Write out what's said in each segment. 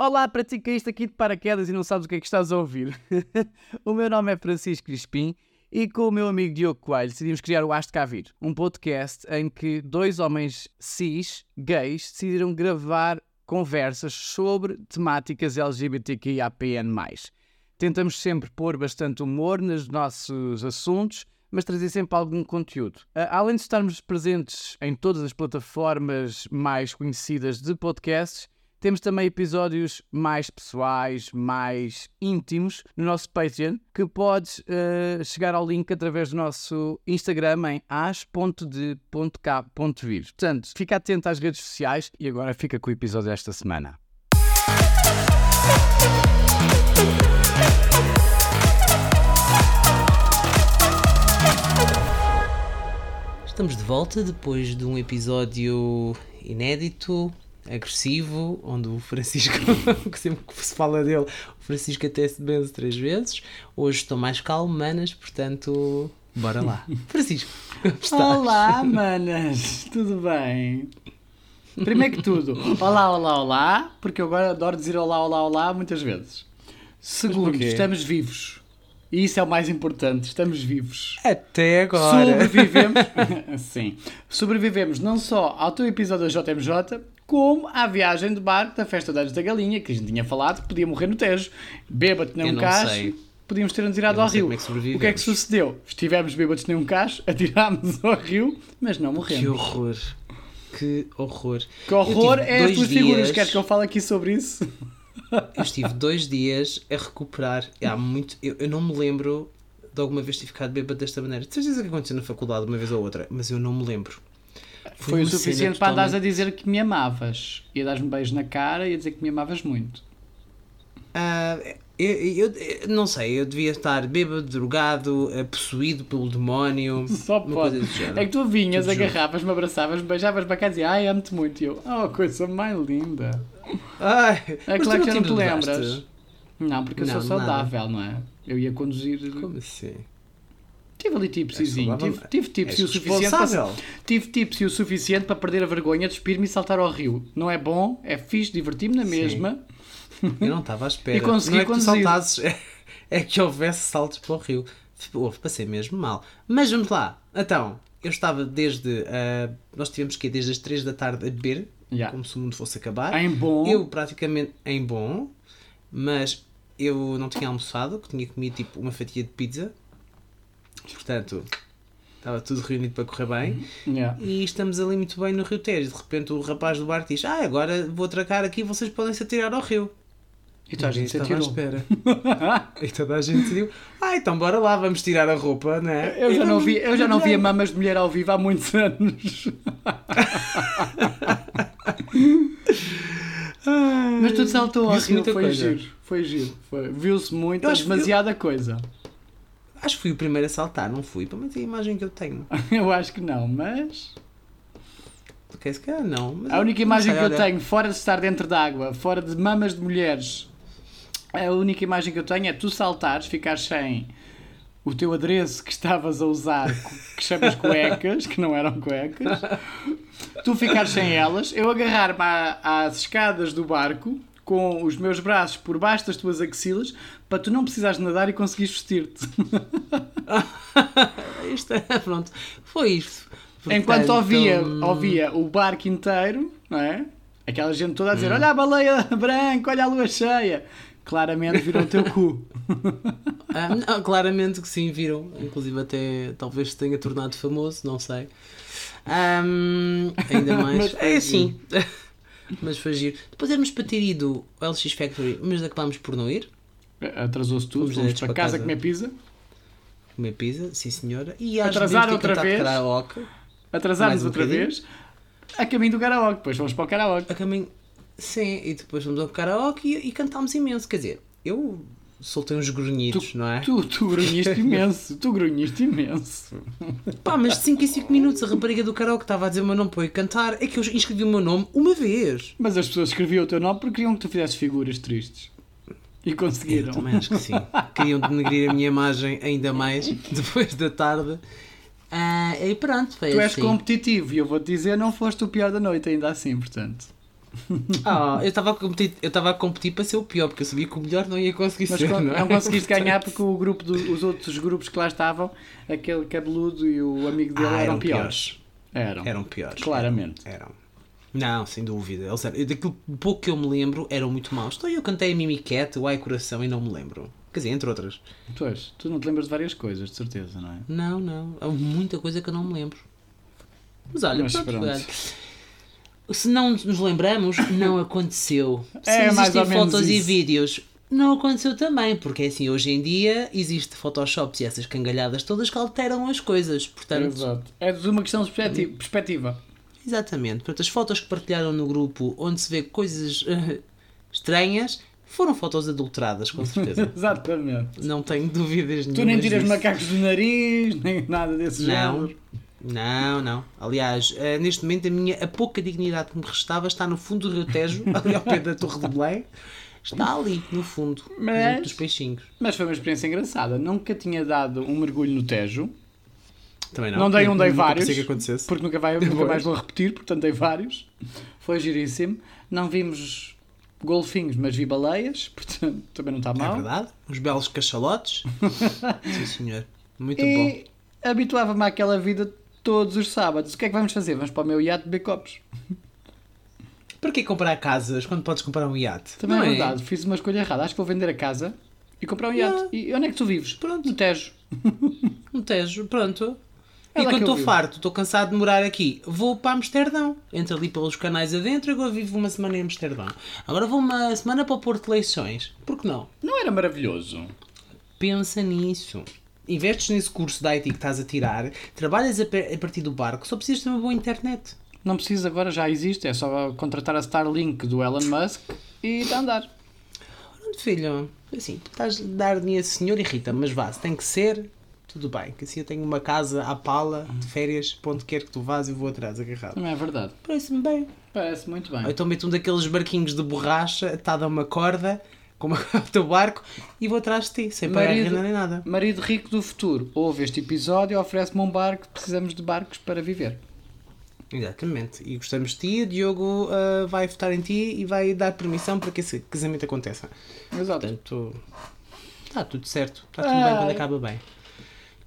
Olá, para ti que caíste aqui de paraquedas e não sabes o que é que estás a ouvir. o meu nome é Francisco Crispim e com o meu amigo Diogo Coelho decidimos criar o Aste Cá Vir, um podcast em que dois homens cis, gays, decidiram gravar conversas sobre temáticas LGBTQIAPN+. Tentamos sempre pôr bastante humor nos nossos assuntos, mas trazer sempre algum conteúdo. Além de estarmos presentes em todas as plataformas mais conhecidas de podcasts, temos também episódios mais pessoais, mais íntimos no nosso Patreon, que podes uh, chegar ao link através do nosso Instagram em as.de.k.vir. Portanto, fica atento às redes sociais e agora fica com o episódio desta semana. Estamos de volta depois de um episódio inédito agressivo, onde o Francisco, que sempre que se fala dele, o Francisco até se benze três vezes. Hoje estou mais calmo, manas, portanto, bora lá. Francisco, Olá, manas, tudo bem? Primeiro que tudo, olá, olá, olá, porque eu agora adoro dizer olá, olá, olá muitas vezes. Segundo, estamos vivos. E isso é o mais importante, estamos vivos. Até agora. Sobrevivemos. Sim. Sobrevivemos não só ao teu episódio da JMJ, como à viagem de barco da Festa de Anos da Galinha, que a gente tinha falado que podia morrer no Tejo. Bêbado nem um cacho, podíamos ter-nos tirado ao rio. É o que é que sucedeu? Estivemos bêbados nem um cacho, atirámos ao rio, mas não morremos. Que horror. Que horror. Que horror é as tuas dias... figuras. Queres que eu fale aqui sobre isso? Eu estive dois dias a recuperar. Há muito. Eu, eu não me lembro de alguma vez ter ficado bêbado desta maneira. Tu certeza que aconteceu na faculdade uma vez ou outra, mas eu não me lembro. Foi, Foi o suficiente para andares a dizer que me amavas. Ia dar-me um beijo na cara e a dizer que me amavas muito. Uh, eu, eu, eu, não sei, eu devia estar bêbado, drogado, eh, possuído pelo demónio. Só pode. É que tu vinhas, agarravas-me, abraçavas-me, beijavas-me cá e dizias Ai, amo-te muito. E eu, oh, coisa mais linda. Ai, é claro que já não te lembras. Não, porque eu não, sou saudável, nada. não é? Eu ia conduzir. Como assim? Tive ali tipsyzinho. É tive, tive tips e o suficiente para, tive tips e o suficiente para perder a vergonha, despir-me e saltar ao rio. Não é bom, é fixe, diverti-me na mesma. Eu não estava à espera. e consegui não é que tu saltasses, é, é, que houvesse saltos para o rio. Tipo, houve, passei mesmo mal. Mas vamos lá. Então, eu estava desde. Uh, nós tivemos que ir desde as 3 da tarde a beber, yeah. como se o mundo fosse acabar. Em bom. Eu praticamente em bom, mas eu não tinha almoçado, que tinha comido tipo uma fatia de pizza Portanto, estava tudo reunido para correr bem uhum. yeah. e estamos ali muito bem no Rio Tejo. De repente o rapaz do bar diz: Ah, agora vou atracar aqui vocês podem se atirar ao rio. E toda a gente estava à espera. e toda a gente decidiu: Ah, então bora lá, vamos tirar a roupa, né? Eu já, não, vi, eu já não via mamas de mulher ao vivo há muitos anos. Mas tudo saltou ao rio, foi coisa. giro. Foi giro. Viu-se muito, demasiada eu... coisa. Acho que fui o primeiro a saltar, não fui? Pelo menos é a imagem que eu tenho. eu acho que não, mas. Ok, se calhar não. a única imagem que eu tenho, fora de estar dentro d'água, fora de mamas de mulheres, a única imagem que eu tenho é tu saltares, ficares sem o teu adereço que estavas a usar, que chamas cuecas, que não eram cuecas, tu ficares sem elas, eu agarrar-me às escadas do barco com os meus braços por baixo das tuas axilas para tu não precisares nadar e conseguires vestir-te. isto é, pronto, foi isto. Portanto, Enquanto ouvia, ouvia o barco inteiro, não é? Aquela gente toda a dizer: hum. Olha a baleia branca, olha a lua cheia. Claramente viram o teu cu. ah, não, claramente que sim, viram. Inclusive, até talvez se tenha tornado famoso, não sei. Um, ainda mais. é assim. mas foi giro. Depois éramos para ter ido ao LX Factory, mas acabámos por não ir. Atrasou-se tudo, fomos, fomos para, casa, casa comer pizza. Comer pizza, sim senhora. E atrasar outra vez. Karaoke. Atrasámos um outra vez. A caminho do karaoke, depois fomos para o karaoke. A caminho. Sim, e depois fomos ao karaoke e, e cantámos imenso. Quer dizer, eu soltei uns grunhidos, tu, não é? Tu, tu grunhiste imenso, tu grunhiste imenso. Pá, mas de 5 em 5 minutos a rapariga do karaoke estava a dizer o meu nome para eu cantar, é que eu inscrevi o meu nome uma vez. Mas as pessoas escreviam o teu nome porque queriam que tu fizesses figuras tristes. E conseguiram. Eu também acho que sim. Queriam denegrir a minha imagem ainda mais depois da tarde. Uh, e pronto, foi Tu assim. és competitivo e eu vou-te dizer, não foste o pior da noite ainda assim, portanto. Ah, eu estava a competir, eu estava a competir para ser o pior, porque eu sabia que o melhor não ia conseguir Mas ser. não, é? não conseguiste ganhar porque o grupo do- os outros grupos que lá estavam, aquele cabeludo e o amigo dele Ah, eram, eram piores. Eram. Eram piores. Claramente. Eram. Não, sem dúvida. Eles eram, daquilo pouco que eu me lembro, eram muito maus. Então eu cantei a Mimiquete, o Ai Coração e não me lembro. Quer dizer, entre outras. Pois, tu não te lembras de várias coisas, de certeza, não é? Não, não. Há muita coisa que eu não me lembro. Mas olha, Mas pronto, pronto. Se não nos lembramos, não aconteceu. Se É, mais existem fotos e vídeos, não aconteceu também. Porque assim, hoje em dia existe Photoshops e essas cangalhadas todas que alteram as coisas. Portanto, Exato. É de uma questão de perspectiva. Exatamente. Portanto, as fotos que partilharam no grupo onde se vê coisas eh, estranhas foram fotos adulteradas, com certeza. Exatamente. não tenho dúvidas nenhuma. Tu nem tiras macacos do nariz, nem nada desse Não. género. Não, não. Aliás, eh, neste momento a minha a pouca dignidade que me restava está no fundo do Rio Tejo, ali ao pé da Torre de Belém. Está ali, no fundo, Mas- junto dos peixinhos. Mas foi uma experiência engraçada. Nunca tinha dado um mergulho no Tejo, Também Não dei um, dei Nunca vários. que acontecesse. porque nunca, vai, nunca Pois. mais vou repetir, portanto dei vários. Foi giríssimo. Não vimos golfinhos, mas vi baleias, portanto também não está É mal. verdade. Uns belos cachalotes. Sim, senhor. Muito bom. e habituava-me àquela vida todos os sábados. O que é que vamos fazer? Vamos para o meu iate beber copos. Para comprar casas quando podes comprar um iate? Também Não é verdade, fiz uma escolha errada. Acho que vou vender a casa e comprar um iate. Yeah. E onde é que tu vives? Pronto. No Tejo. Um Tejo, pronto. E quando estou farto, estou cansado de morar aqui, vou para Amsterdão. Entro ali pelos canais adentro e agora vivo uma semana em Amsterdão. Agora vou uma semana para o Porto de Leixões. Por que não? Não era maravilhoso? Pensa nisso. Investes nesse curso de IT que estás a tirar, trabalhas a, a partir do barco, só precisas ter uma boa internet. Não precisa agora, já existe. É só contratar a Starlink do Elon Musk e está a andar. Filho, assim, tu estás a dar dinheiro a senhor irrita, mas vá, se tem que ser, tudo bem. Que assim eu tenho uma casa à pala, de férias, para onde quer que tu vás e vou atrás agarrado. Não é verdade? Parece-me bem. Parece muito bem. Ou então meto um daqueles barquinhos de borracha atado a uma corda, como o teu barco, e vou atrás de ti, sem pagar renda nem nada. Marido rico do futuro, ouve este episódio e oferece-me um barco. Precisamos de barcos para viver. Exatamente. E gostamos de ti, o Diogo ah, vai votar em ti e vai dar permissão para que esse casamento aconteça. Exato. Portanto, está tudo certo. Está tudo bem quando acaba bem.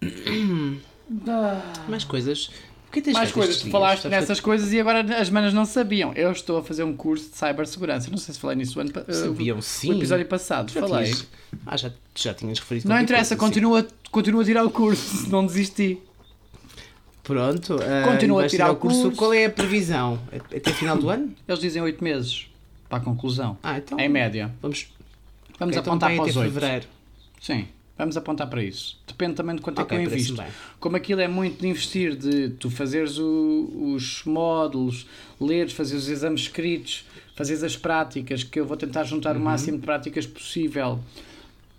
Mais coisas. É Mais coisas, tu falaste Sabes que nessas coisas e agora as manas não sabiam. Eu estou a fazer um curso de cibersegurança. Não sei se falei nisso ano pa- Sabiam, uh, sim. O episódio passado. Já falei. tinhas- Ah, já, já tinhas referido Não interessa, coisa, continua, continua a tirar o curso, não desisti. Pronto. ah, Continua a vais tirar o curso. curso. Qual é a previsão? Até final do ano? Eles dizem 8 meses para a conclusão. Ah, então. Em média. Vamos, Vamos então apontar vai para os 8. fevereiro. Sim, vamos apontar para isso. Depende também de quanto Ok, é que eu invisto. Como aquilo é muito de investir, de tu fazeres o- os módulos, leres, fazeres os exames escritos, fazeres as práticas, que eu vou tentar juntar Uhum. o máximo de práticas possível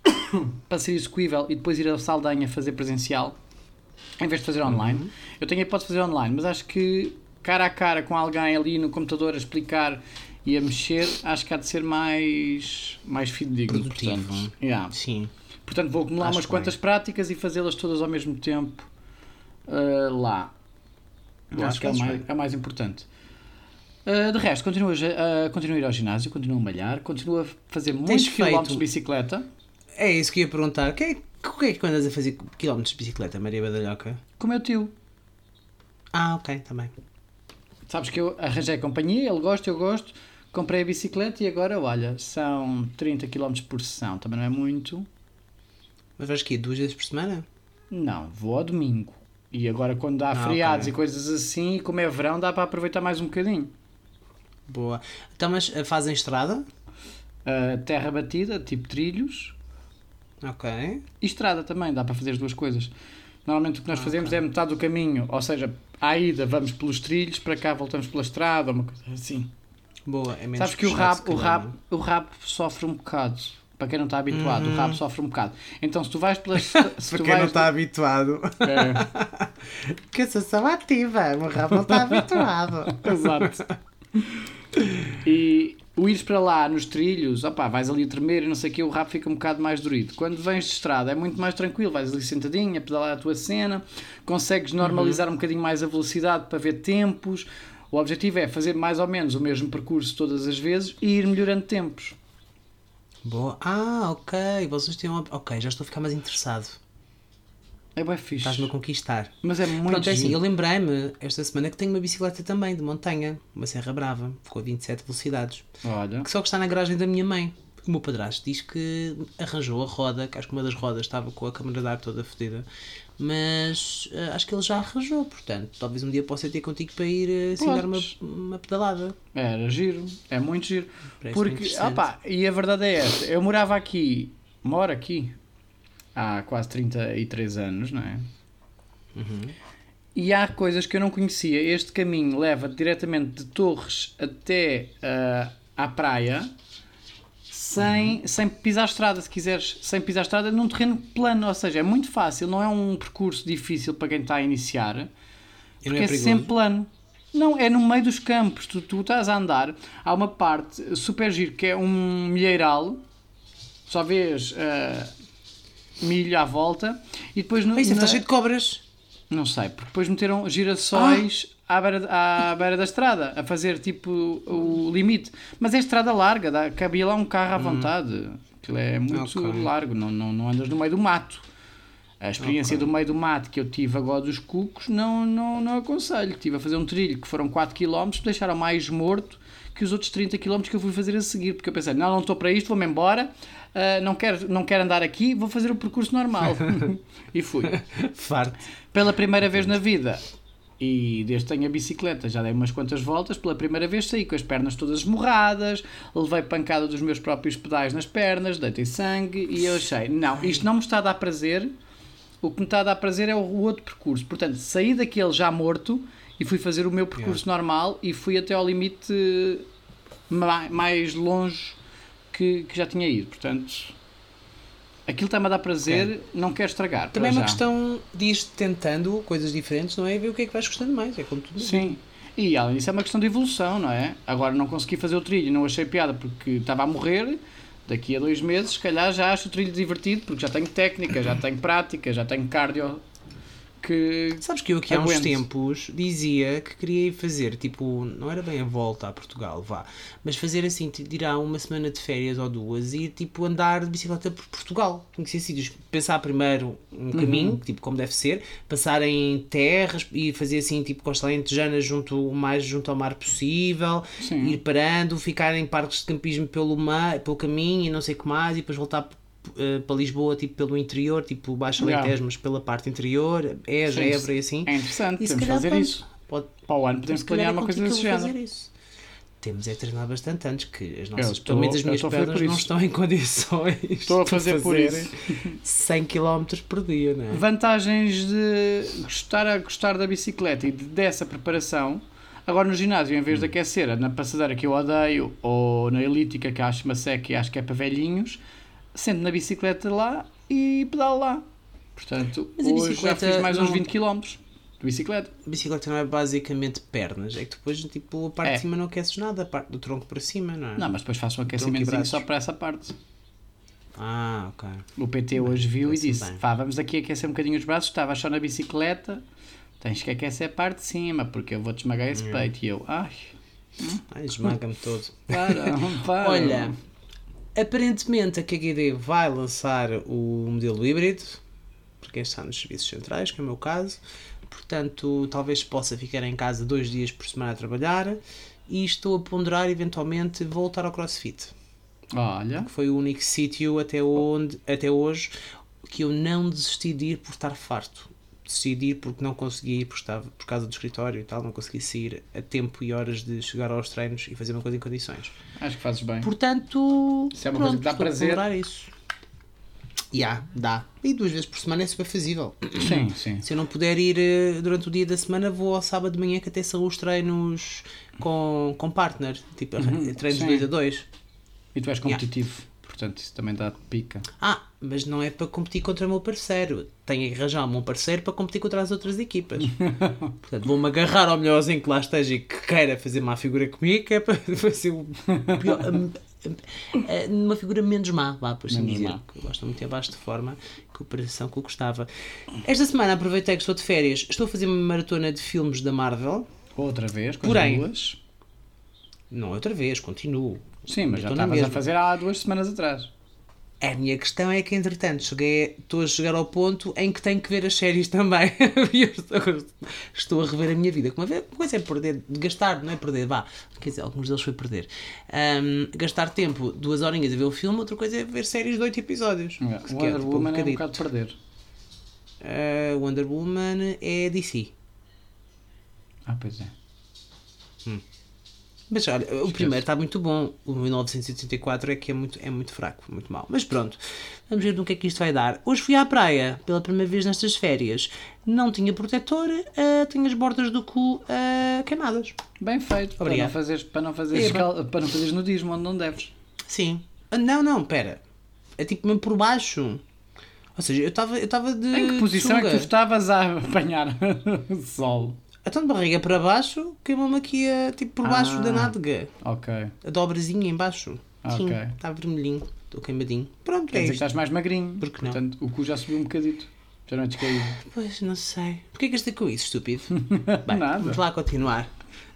para ser execuível e depois ir ao Saldanha fazer presencial, em vez de fazer online. Uhum. Eu tenho a hipótese de fazer online, mas acho que cara a cara com alguém ali no computador a explicar e a mexer, acho que há de ser mais, mais fidedigno. Produtivo. Portanto, yeah. Sim. Portanto, vou acumular Acho umas bem. quantas práticas e fazê-las todas ao mesmo tempo ah, lá. Eu Acho que é o que mais, é o mais importante. Ah, de resto, continuo a, a- continuo a ir ao ginásio, continuo a malhar, continuo a fazer muitos feito- quilómetros de bicicleta. É isso que ia perguntar. O que é, o que é que andas a fazer quilómetros de bicicleta, Maria Badalhoca? Com o meu tio. Ah, ok, também. Sabes que eu arranjei companhia, ele gosta, eu gosto. Comprei a bicicleta e agora, olha, são 30 km por sessão. Também não é muito. Mas vais que duas vezes por semana? Não, vou ao domingo. E agora, quando há Ah, feriados ok. e coisas assim, como é verão, dá para aproveitar mais um bocadinho. Boa. Então, mas eh, fazem estrada? Ah, terra batida, tipo trilhos, Ok. e estrada também, dá para fazer as duas coisas. Normalmente o que nós fazemos é metade do caminho, ou seja, à ida vamos pelos trilhos, para cá voltamos pela estrada, uma coisa assim. Boa. É menos Sabes que o se o, calhar, rabo, o rabo sofre um bocado. Para quem não está habituado, Uhum. o rabo sofre um bocado. Então, se tu vais pelas. se tu vais, habituado. É, Que só ativa. O rabo não está habituado. exato. E o ires para lá nos trilhos, opá, vais ali a tremer e não sei o que, o rabo fica um bocado mais dorido. Quando vens de estrada é muito mais tranquilo, vais ali sentadinho a pedalar a tua cena, consegues normalizar um bocadinho mais a velocidade para ver tempos. O objetivo é fazer mais ou menos o mesmo percurso todas as vezes e ir melhorando tempos. Boa. Ah, ok. Vocês têm uma... Ok, já estou a ficar mais interessado. É bem fixe. Estás-me a conquistar. Mas é muito Pronto, é assim, eu lembrei-me esta semana que tenho uma bicicleta também de montanha, uma Serra Brava, com 27 velocidades, Olha. que só que está na garagem da minha mãe. O meu padrasto diz que arranjou a roda, que acho que uma das rodas estava com a câmara de ar toda fodida, mas eh, acho que ele já arranjou, portanto, talvez um dia possa ter contigo para ir eh, assim dar uma, Podes. uma pedalada. Era giro. É muito giro. Parece Porque, opá, e a verdade é esta. Eu morava aqui, moro aqui, há quase 33 anos, não é? E há coisas que eu não conhecia. Este caminho leva diretamente de Torres até ah, à praia sem, sem pisar a estrada, se quiseres, sem pisar a estrada, num terreno plano. Ou seja, é muito fácil, não é um percurso difícil para quem está a iniciar, não porque é é, sempre plano. Não, é no meio dos campos. Tu, tu estás a andar, há uma parte super giro que é um milheiral, só vês ah, milho à volta, e depois no, isso na- está cheio de cobras. não sei, porque depois meteram girassóis à, beira, à beira da estrada, a fazer tipo o limite. Mas é estrada larga, dá, cabia lá um carro à vontade. Aquilo é muito Ok. largo, não, não, não andas no meio do mato. A experiência do meio do mato que eu tive agora dos cucos, não, não, não aconselho. Estive a fazer um trilho que foram 4 km, deixaram mais morto que os outros 30 km que eu fui fazer a seguir, porque eu pensei, não, não estou para isto, vou-me embora, ah, não, quero, não quero andar aqui, vou fazer o percurso normal. e fui Farto. pela primeira vez na vida e desde tenho a bicicleta já dei umas quantas voltas, pela primeira vez saí com as pernas todas esmorradas, levei pancada dos meus próprios pedais nas pernas, deitei sangue e eu achei, não, isto não me está a dar prazer, o que me está a dar prazer é o outro percurso. Portanto, saí daquele já morto e fui fazer o meu percurso normal e fui até ao limite ma- mais longe que, que já tinha ido. Portanto, aquilo está-me a dar prazer, não quero estragar. Também é uma já. questão de ir tentando coisas diferentes, não é? E ver o que é que vais gostando mais. É como tudo. Sim. E além disso é uma questão de evolução, não é? Agora não consegui fazer o trilho, não achei piada porque estava a morrer. Daqui a dois meses, se calhar já acho o trilho divertido porque já tenho técnica, já tenho prática, já tenho cardio que. Sabes que eu aqui há uns tempos dizia que queria ir fazer, tipo, não era bem a volta a Portugal, vá, mas fazer assim, a uma semana de férias ou duas e tipo andar de bicicleta por Portugal. Conhecer sítios, pensar primeiro um caminho, tipo, como deve ser, passar em terras e fazer assim, tipo, costa alentejana junto, o mais junto ao mar possível, Sim. ir parando, ficar em parques de campismo pelo, mar, pelo caminho e não sei o que mais, e depois voltar eh, para Lisboa, tipo, pelo interior, tipo, Baixo Yeah. Alentejo, mas pela parte interior, Eja, Sim, Évora e assim. É interessante, E podemos fazer isso. Pode, Para o ano podemos planear é uma coisa desse género. fazer. Temos é treinar bastante antes, que as nossas, estou- pelo menos as minhas a fazer pernas não estão em condições Estou a de fazer por fazer isso. 100 km por dia, não é? Vantagens de gostar a gostar da bicicleta e de- dessa preparação. Agora no ginásio, em vez Hum. de aquecer na passadeira que eu odeio ou na elíptica que acho uma seca e acho que é para velhinhos, sento na bicicleta lá e pedalo lá. Portanto, Mas hoje já fiz mais uns não- 20 km de bicicleta. A bicicleta não é basicamente pernas, é que depois, tipo, a parte É. de cima não aqueces nada, a parte do tronco para cima, não é? Não, mas depois faço um aquecimento só para essa parte. Ah, ok. O PT hoje viu e parece-me disse: bem. Vá, vamos aqui aquecer um bocadinho os braços. Estava só na bicicleta, tens que aquecer a parte de cima porque eu vou-te esmagar esse peito. E eu, ai, Ai, esmaga-me todo. para, para. Olha, aparentemente a KGD vai lançar o modelo híbrido, para quem está nos serviços centrais, que é o meu caso. Portanto, talvez possa ficar em casa dois dias por semana a trabalhar e estou a ponderar eventualmente voltar ao CrossFit, Olha, que foi o único sítio até, onde, até hoje que eu não desisti de ir por estar farto. Desisti de ir porque não consegui ir por, estava, por causa do escritório e tal, não consegui sair a tempo e horas de chegar aos treinos e fazer uma coisa em condições. acho que fazes bem. Portanto, Isso é uma coisa que dá a prazer. isso. Já, dá. E duas vezes por semana é super fazível. Sim, sim. Se eu não puder ir eh, durante o dia da semana, vou ao sábado de manhã que até são os treinos com, com partner. Tipo, Uhum, treinos sim. 2 a 2. E tu és competitivo, portanto isso também dá pica. Ah, mas não é para competir contra o meu parceiro. Tenho que arranjar o meu parceiro para competir contra as outras equipas. Portanto, vou-me agarrar ao melhorzinho que lá esteja e que queira fazer má figura comigo, que é para fazer o pior, uma figura menos má, vá, por assim dizer. má. Eu gosto muito abaixo de forma, cooperação que eu gostava. Esta semana aproveitei que estou de férias, estou a fazer uma maratona de filmes da Marvel. Outra vez, com Porém-. Não, outra vez, continuo. Sim, mas já estavas a fazer há duas semanas atrás. A minha questão é que, entretanto, cheguei, estou a chegar ao ponto em que tenho que ver as séries também. Estou, estou a rever a minha vida. Como uma coisa é perder, de gastar, não é perder, vá. Quer dizer, alguns deles foi perder. Ahm, gastar tempo, duas horinhas a ver o filme, outra coisa é ver séries de oito episódios. O Que é, tipo, Wonder um Woman é um bocado perder. Ah, Wonder Woman é DC. Ah, pois é. Mas olha, o primeiro está muito bom. O 1984 é que é muito, é muito fraco, muito mau. Mas pronto, vamos ver no que é que isto vai dar. Hoje fui à praia pela primeira vez nestas férias. Não tinha protetor, ah, tenho as bordas do cu ah, queimadas. Bem feito. Para não, fazeres, para, não fazeres, para não fazeres nudismo onde não deves. Sim. Ah, não, não, pera. É tipo mesmo por baixo. Ou seja, eu estava eu de. Em que posição é que tu estavas a apanhar sol? Então de barriga para baixo, queimou-me aqui a, tipo por baixo Ah. da nádega. Ok. A dobrazinha em baixo. Sim, Ok. está vermelhinho. Estou queimadinho. Pronto, Quer é dizer que isto. estás mais magrinho. Por que não? Portanto, o cu já subiu um bocadito. Já não é descaído. Pois, não sei. Porquê que gastei com isso, estúpido? Bem, Nada. vamos lá continuar.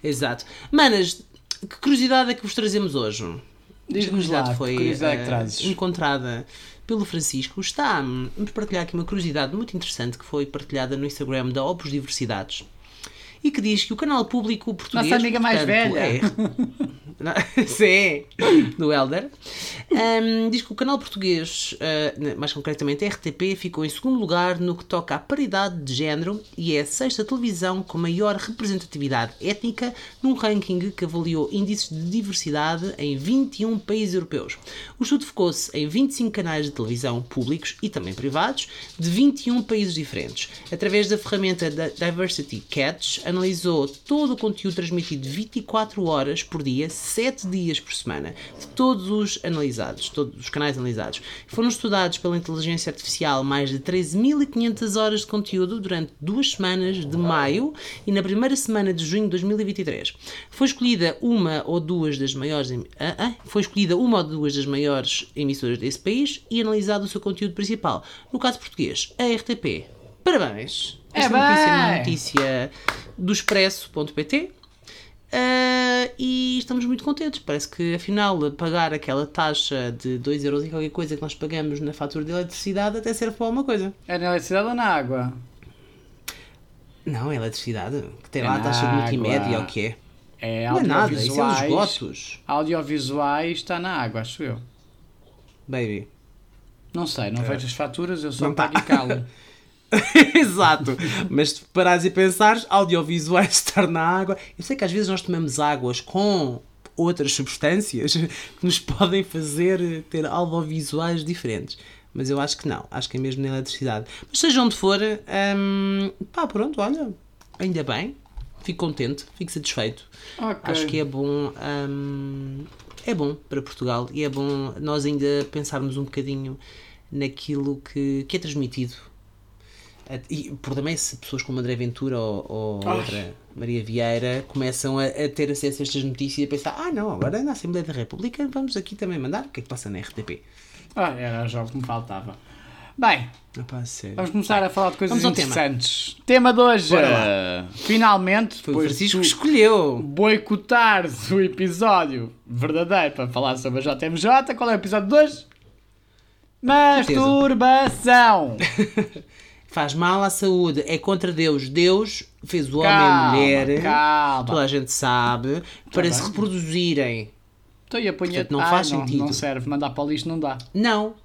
Exato. Manas, que curiosidade é que vos trazemos hoje? Diz-nos lá, que foi curiosidade é que eh, trazes? encontrada pelo Francisco. Está, hum, vamos partilhar aqui uma curiosidade muito interessante que foi partilhada no Instagram da Opus Diversidades e que diz que o canal público português... Nossa amiga mais portanto, velha. É, Sim, do Elder. Hum, diz que o canal português, uh, mais concretamente a RTP, ficou em segundo lugar no que toca à paridade de género e é a sexta televisão com maior representatividade étnica num ranking que avaliou índices de diversidade em 21 países europeus. O estudo focou-se em 25 canais de televisão públicos e também privados de 21 países diferentes. Através da ferramenta da Diversity Catch, analisou todo o conteúdo transmitido 24 horas por dia, 7 dias por semana, de todos os analisados, todos os canais analisados. Foram estudados pela inteligência artificial mais de 13.500 horas de conteúdo durante duas semanas de maio e na primeira semana de junho de 2023. Foi escolhida uma ou duas das maiores em- ah, ah, foi escolhida uma ou duas das maiores emissoras desse país e analisado o seu conteúdo principal. No caso português, a RTP. Parabéns! É notícia é uma bem! notícia do expresso.pt ah, e estamos muito contentes. Parece que afinal pagar aquela taxa de 2€ euros e qualquer coisa que nós pagamos na fatura de eletricidade até serve para alguma coisa. É na eletricidade ou na água? Não, é eletricidade. Que tem É lá a taxa de multimédia ou o que é. É Não é nada, isso é os audiovisuais. esgotos. audiovisuais está na água, acho eu. Baby. Não sei, não vejo as faturas, eu só Não tá. pago e calo. Exato. Mas se parares e pensares, audiovisuais estar na água. Eu sei que às vezes nós tomamos águas com outras substâncias que nos podem fazer ter audiovisuais diferentes. Mas eu acho que não. Acho que é mesmo na eletricidade. Mas seja onde for, hum, pá, pronto, olha. Ainda bem. Fico contente, fico satisfeito. Ok. Acho que é bom. hum, é bom para Portugal e é bom nós ainda pensarmos um bocadinho naquilo que, que é transmitido. E por também se pessoas como André Ventura ou, ou outra Maria Vieira começam a, a ter acesso a estas notícias e a pensar: ah, não, agora na Assembleia da República vamos aqui também mandar o que é que passa na RTP. Ah, era já o que me faltava. Bem, sério. vamos começar a falar de coisas ao tema. interessantes. Tema de hoje. Finalmente, Foi o Francisco que escolheu. boicotares o episódio verdadeiro para falar sobre a JMJ, qual é o episódio de hoje? Masturbação. Faz mal à saúde, é contra Deus. Deus fez o homem Calma, e mulher. calma. Toda a gente sabe, para bem. se reproduzirem. Estou a apanhar. Portanto, não Ah, faz não, sentido. Não serve, mandar para o lixo não dá. Não,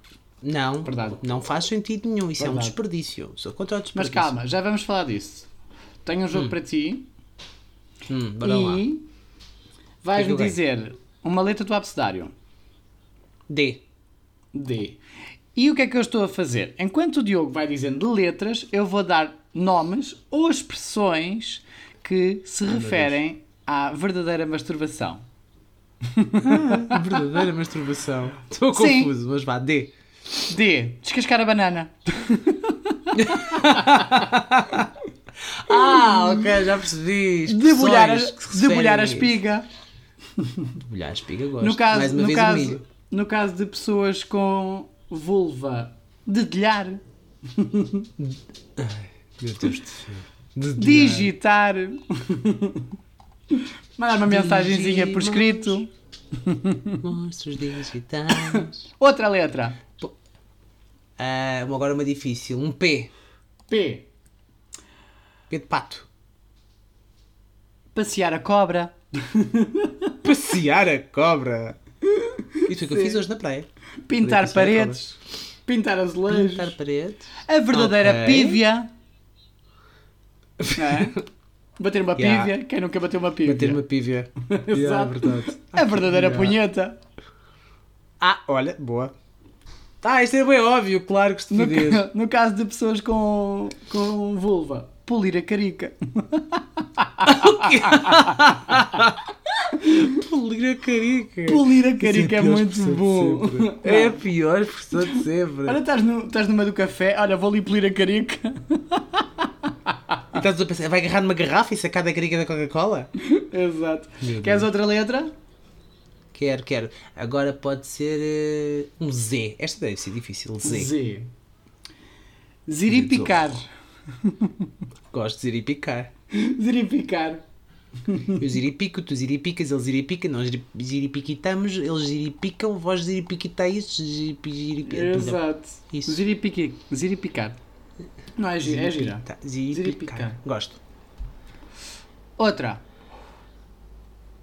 não, Verdade. não faz sentido nenhum. Isso é um Verdade. desperdício. Sou contra o Mas desperdício. calma, já vamos falar disso. Tenho um jogo para ti Hum, e vais-me dizer uma letra do abecedário. D. D. E o que é que eu estou a fazer? Enquanto o Diogo vai dizendo letras, eu vou dar nomes ou expressões que se referem à verdadeira masturbação. Verdadeira masturbação. Estou Sim. confuso, mas vá, D. D. Descascar a banana. Ah, ok, já percebi. Debulhar a, debulhar a espiga. Debulhar a espiga, gosto. No caso, Mais uma no, vez caso, no caso de pessoas com vulva, dedilhar, Meu Deus do céu. Dedilhar. digitar, Mandar uma mensagenzinha por escrito. Monstros digitais. Outra letra. Ah, agora uma difícil. Um P. P. P de pato. Passear a cobra. Passear a cobra. Isso foi o que eu fiz hoje na praia. Pintar paredes. Pintar azulejos. Pintar paredes. A verdadeira Ok. pívia. É? Bater uma Yeah. pívia. Quem nunca bateu uma pívia? Bater uma pívia. Exato. verdade. A verdadeira Yeah. punheta. Ah, olha, boa. Ah, isto é bem óbvio, claro que No, estupidez. ca- no caso de pessoas com, com vulva, polir a carica. Polir a carica. Polir a carica é, a pior muito bom. É a pior expressão de sempre. Olha, estás no, estás no meio do café, olha, vou ali polir a carica. E estás a pensar, vai agarrar numa garrafa e sacar da carica da Coca-Cola? Exato. Meu Queres Deus. outra letra? Quero, quero. Agora pode ser eh, um Z. Esta deve ser difícil. Z. Z. Ziripicar. Gosto de ziripicar. Ziripicar. Eu ziripico, tu ziripicas, ele ziripica, nós ziri- ziripiquitamos, eles ziripicam, vós ziripiquitais, ziripi, ziripi... Exato. Isso. Ziripiqui. Ziripicar. Não é gira, é gira. Ziripicar. Ziripicar. Gosto. Outra.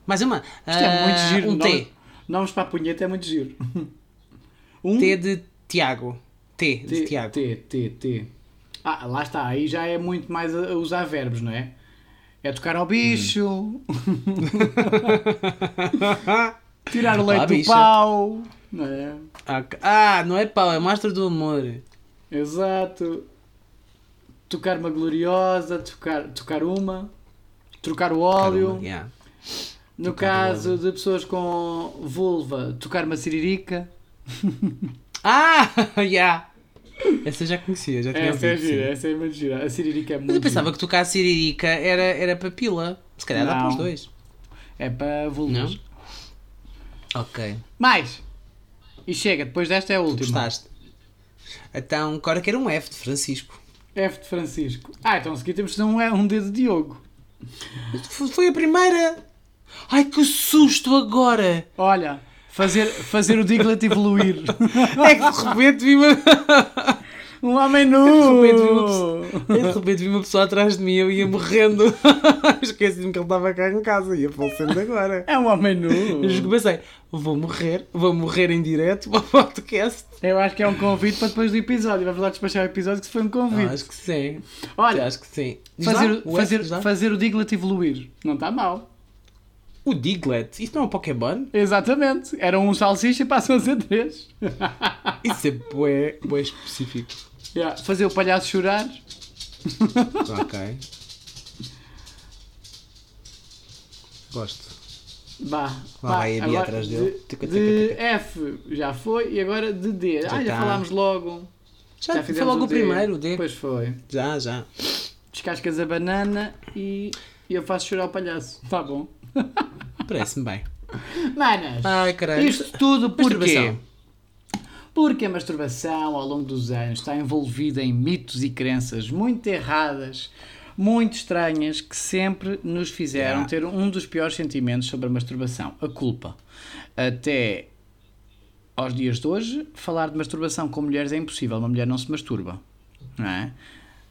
Mais uma. Isto é muito Ah, giro. Um T. Nomes para a punheta é muito giro. Um T de Tiago. T de Tiago. T, T, T. Ah, lá está. Aí já é muito mais a usar verbos, não é? É tocar ao bicho. Hum. tirar o leite Ah, do bicha. pau. Não é? Ah, não é pau, é mastro do amor. Exato. Tocar uma gloriosa, tocar, tocar uma, trocar o óleo. Caramba, yeah. No Tocar caso de pessoas com vulva, tocar uma siririca. Ah, yeah. Essa eu já conhecia, já tinha Essa é ouvido, gira, sim. essa é muito gira. A siririca é muito Mas eu pensava que tocar siririca era, era papila. Se calhar dá Não. para os dois. gira. É para. Não? Ok. Mais! E chega, depois desta é a última. Gostaste? Então, agora quero um F de Francisco. F de Francisco. Ah, então a seguir temos de fazer um, um D de Diogo. Foi a primeira! Ai que susto agora! Olha, fazer, fazer o Diglett evoluir. É que de repente vi uma. um homem nu! De repente vi uma pessoa, de repente vi uma pessoa atrás de mim e eu ia morrendo. Esqueci-me que ele estava cá em casa, ia falecendo agora. É um homem nu! Eu pensei, vou morrer, vou morrer em direto para o podcast. Eu acho que é um convite para depois do episódio. Vamos lá despachar o episódio que se foi um convite. acho que sim. Olha, acho que sim. Diz fazer, lá, fazer, fazer o Diglett evoluir. Não está mal. O Diglett, isso não é um Pokémon? Exatamente. Era um salsicha e passam a ser três. Isso é bué, bué específico. Yeah. Fazer o palhaço chorar. ok. Gosto. Vá, Lá vai a Bia agora atrás dele. De, de. F já foi e agora de D. ah, já tá. falámos logo. Já, foi fizemos logo o D. primeiro, o D. Pois foi. Já, já. Descascas a banana e, e eu faço chorar o palhaço. Tá bom. Parece-me bem. Manas, Ai, caralho. isto tudo porquê? Porque a masturbação ao longo dos anos está envolvida em mitos e crenças muito erradas, muito estranhas, que sempre nos fizeram Yeah. ter um dos piores sentimentos sobre a masturbação, a culpa. Até aos dias de hoje, falar de masturbação com mulheres é impossível. Uma mulher não se masturba. Não é?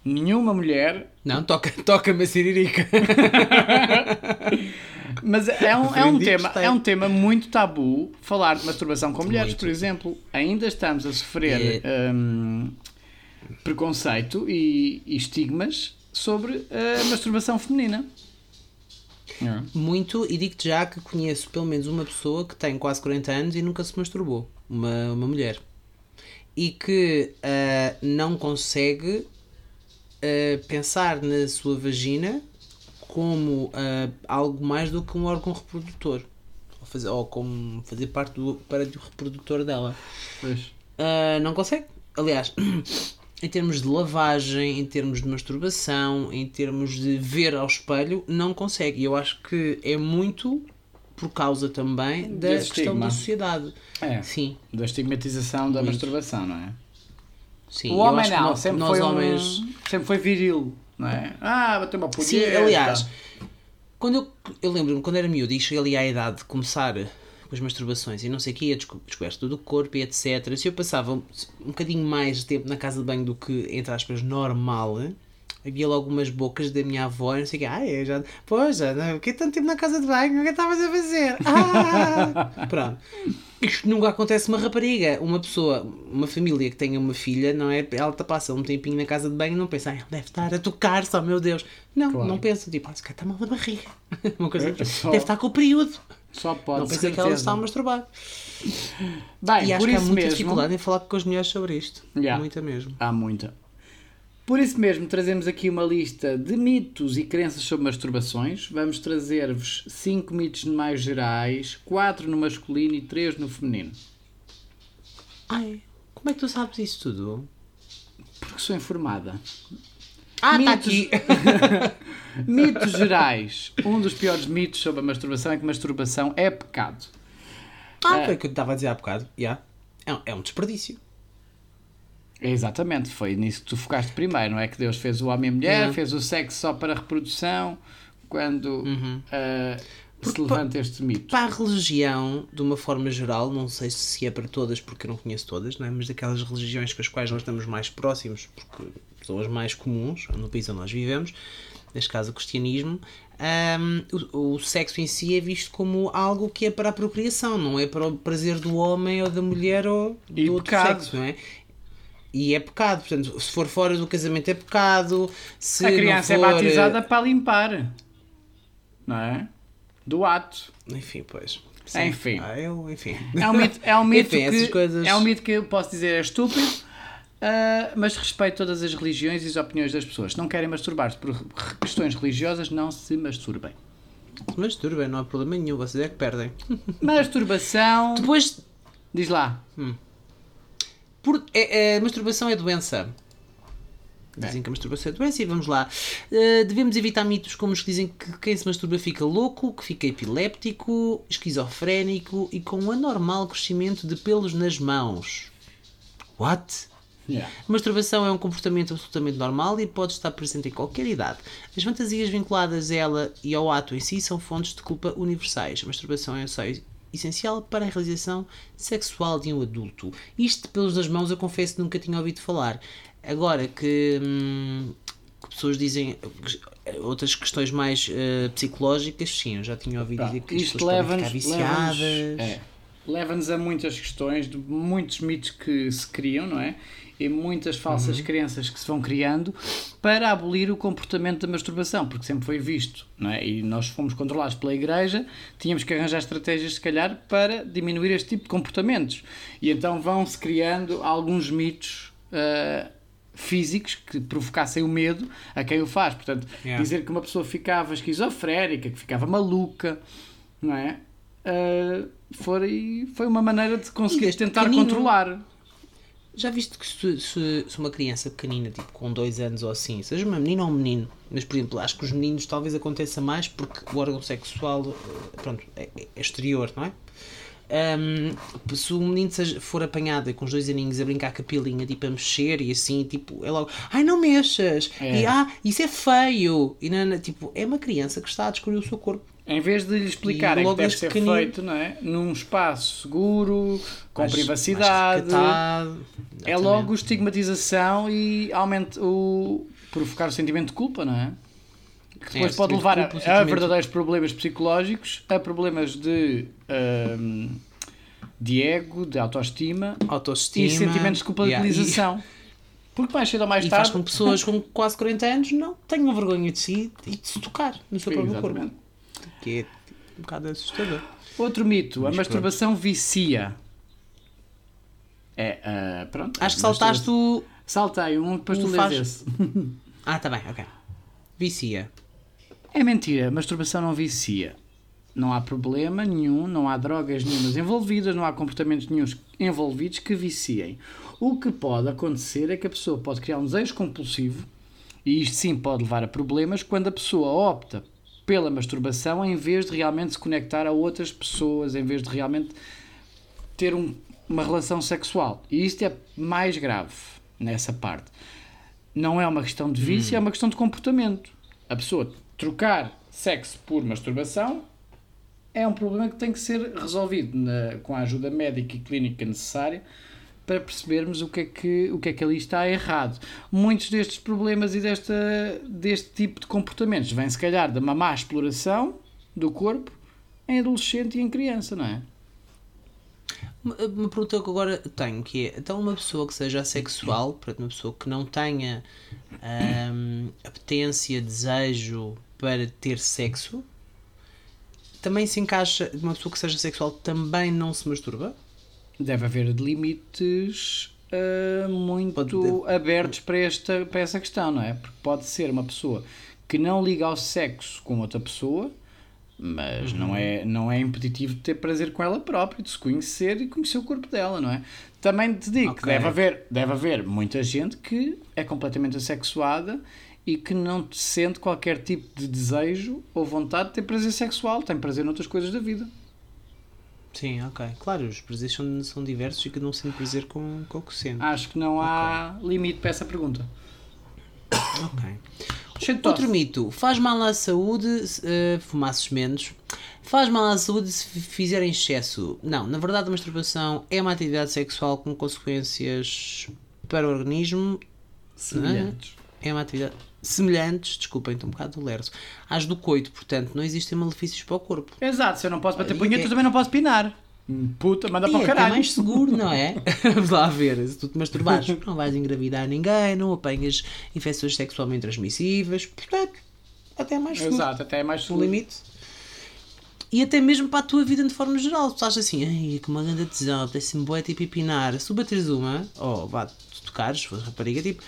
Nenhuma mulher Não, toca- toca-me a siririca. Mas é um, é, um tema, é um tema muito tabu falar de masturbação com mulheres, Muito. por exemplo. Ainda estamos a sofrer hum, preconceito e, e estigmas sobre a masturbação feminina. É. Muito, e digo-te já que conheço pelo menos uma pessoa que tem quase 40 anos e nunca se masturbou. Uma, uma mulher. E que ah, não consegue ah, pensar na sua vagina como ah, algo mais do que um órgão reprodutor. Ou, fazer, ou como fazer parte do aparelho reprodutor dela. Pois. Uh, não consegue. Aliás, em termos de lavagem, em termos de masturbação, em termos de ver ao espelho, não consegue. E eu acho que é muito por causa também da Desse questão estigma. da sociedade. É, Sim, da estigmatização da Muito. masturbação, não é? sim. o Eu homem acho que não, nós- sempre, nós foi homens. um, sempre foi viril, não é? Ah, bateu uma Sim, punheta. aliás, Quando eu, eu lembro-me, quando era miúdo e cheguei ali à idade de começar com as masturbações e não sei o que, a desco- descoberta do corpo e etc. Se eu passava um, um bocadinho mais de tempo na casa de banho do que, entre aspas, normal, havia logo umas bocas da minha avó e não sei o que. Ah, eu já. Pois, já, não, que tanto tempo na casa de banho? O que estavas a fazer? Ah! Pronto. Isto nunca acontece uma rapariga. Uma pessoa, uma família que tenha uma filha, não é? Ela te passa um tempinho na casa de banho e não pensa, ah, ele deve estar a tocar só, meu Deus. Não, Claro. não pensa, tipo, ah, se calhar está mal da barriga. Uma coisa É, só- Deve estar com o período. Só pode, não pensa que ela está a masturbar. Bem, e acho que há muita mesmo, dificuldade em falar com as mulheres sobre isto. Yeah. Muita mesmo. Há muita. Por isso mesmo, trazemos aqui uma lista de mitos e crenças sobre masturbações. Vamos trazer-vos 5 mitos mais gerais, 4 no masculino e 3 no feminino. Ai, como é que tu sabes isso tudo? Porque sou informada. Ah, está Mitos. aqui. Mitos gerais. Um dos piores mitos sobre a masturbação é que masturbação é pecado. Ah, foi o que eu estava a dizer há bocado. Yeah. É, é um desperdício. Exatamente, foi nisso que tu focaste primeiro, não é? Que Deus fez o homem e a mulher, Uhum. fez o sexo só para a reprodução, quando ah, se Porque levanta este mito. Para a religião, de uma forma geral, não sei se é para todas, porque eu não conheço todas, não é? mas daquelas religiões com as quais nós estamos mais próximos, porque são as mais comuns no país onde nós vivemos, neste caso o cristianismo, ahm, o, o sexo em si é visto como algo que é para a procriação, não é para o prazer do homem ou da mulher ou do E outro pecado. sexo, não é? E é pecado, portanto, se for fora do casamento é pecado, se a criança não for, é batizada para limpar, não é? Do ato. Enfim, pois. Enfim. Ah, eu, enfim. É um mito, é um mito, Enfim, que, coisas- é um mito que eu posso dizer é estúpido, ah, mas respeito todas as religiões e as opiniões das pessoas. Se não querem masturbar-se por questões religiosas, não se masturbem. Mas tudo bem, não há problema nenhum, vocês é que perdem. Masturbação. Depois, Diz lá. Por, é, é, masturbação é doença. Dizem que a masturbação é doença e vamos lá. Uh, devemos evitar mitos como os que dizem que quem se masturba fica louco, que fica epiléptico, esquizofrénico e com um anormal crescimento de pelos nas mãos. What? Yeah. A masturbação é um comportamento absolutamente normal e pode estar presente em qualquer idade. As fantasias vinculadas a ela e ao ato em si são fontes de culpa universais. A masturbação é só essencial para a realização sexual de um adulto. Isto pelos nas mãos eu confesso que nunca tinha ouvido falar. Agora que, hum, que pessoas dizem outras questões mais eh, psicológicas, sim, eu já tinha ouvido dizer que Isto leva-nos ficar leva-nos- viciadas. é, leva-nos a muitas questões, de muitos mitos que se criam, não é? E muitas falsas Uhum. crenças que se vão criando para abolir o comportamento da masturbação, porque sempre foi visto, não é? E nós fomos controlados pela igreja, tínhamos que arranjar estratégias, se calhar, para diminuir este tipo de comportamentos. E então vão-se criando alguns mitos. ah, físicos que provocassem o medo a quem o faz. Portanto, Yeah. dizer que uma pessoa ficava esquizofrénica, que ficava maluca, não é? Ah, foi, foi uma maneira de conseguir tentar pequenino. controlar. Já viste que se, se- se uma criança pequenina, tipo com dois anos ou assim, seja uma menina ou um menino, mas por exemplo, acho que os meninos talvez aconteça mais porque o órgão sexual eh, pronto, é, é exterior, não é? Ahm, se o menino seja- for apanhado com os dois aninhos a brincar com a pilinha, tipo a mexer e assim, tipo, é logo, ai não mexas, É. e ah, isso é feio, e não, não, tipo, é uma criança que está a descobrir o seu corpo. Em vez de lhe explicarem E que deve ser pequenino- feito não é? num espaço seguro, com mais- privacidade, mais é logo estigmatização e aumenta o provocar o sentimento de culpa, não é? Que depois o pode sentimento levar a, culpa, a sentimento- verdadeiros problemas psicológicos, a problemas de, ahm, de ego, de autoestima Autoestima. e sentimentos de culpabilização. Porque mais cedo ou mais E faz tarde. com que pessoas com quase 40 anos não tenham vergonha de si e de se tocar no seu próprio corpo. Que é um bocado assustador. Outro mito, a Mas masturbação vicia. É, ah, pronto. Acho que a saltaste o. Saltei um, depois tu lês faz- esse. Ah, tá bem, ok. Vicia. É mentira, a masturbação não vicia. Não há problema nenhum, não há drogas nenhumas envolvidas, não há comportamentos nenhums envolvidos que viciem. O que pode acontecer é que a pessoa pode criar um desejo compulsivo, e isto sim pode levar a problemas, quando a pessoa opta pela masturbação em vez de realmente se conectar a outras pessoas, em vez de realmente ter um- uma relação sexual. E isto é mais grave nessa parte. Não é uma questão de vício, é uma questão de comportamento. A pessoa trocar sexo por masturbação é um problema que tem que ser resolvido na- com a ajuda médica e clínica necessária para percebermos o que é que, o que, é que ali está errado. Muitos destes problemas e desta, deste tipo de comportamentos vêm, se calhar, de uma má exploração do corpo em adolescente e em criança, não é? Uma, pergunta que agora tenho que é, então uma pessoa que seja portanto, uma pessoa que não tenha ahm, apetência, desejo para ter sexo, também se encaixa, uma pessoa que seja sexual também não se masturba? Deve haver limites ah, muito Pode- abertos para, esta, para essa questão, não é? Porque pode ser uma pessoa que não liga ao sexo com outra pessoa, mas não, é, não é impeditivo de ter prazer com ela própria, de se conhecer e conhecer o corpo dela, não é? Também te digo que Ok. deve haver, deve haver muita gente que é completamente assexuada e que não sente qualquer tipo de desejo ou vontade de ter prazer sexual, tem prazer noutras coisas da vida. Sim, ok. Claro, os prazeres são, são diversos e cada um sente prazer com, com o que sente. Acho que não há limite para essa pergunta. Ok. Outro mito. Faz mal à saúde se eh, fumasses menos. Faz mal à saúde se fizer em excesso. Não, na verdade a masturbação é uma atividade sexual com consequências para o organismo. Semelhantes. É uma atividade semelhantes, desculpem, estou um bocado lerso, às do coito, portanto não existem malefícios para o corpo. Exato, se eu não posso bater punheta, é- eu também não posso pinar. Hum, Puta, manda E para o é até caralho. mais seguro, não é? Vamos lá ver. Se tu te masturbares, não vais engravidar ninguém, não apanhas infecções sexualmente transmissíveis, portanto, até é mais seguro. Exato, até é mais no seguro. limite. E até mesmo para a tua vida de forma geral. Tu estás assim, ai, que uma grande tesão, apetece-me boé tipo empinar. Se tu bateres uma, ou vá, tu tocares, se for rapariga, tipo,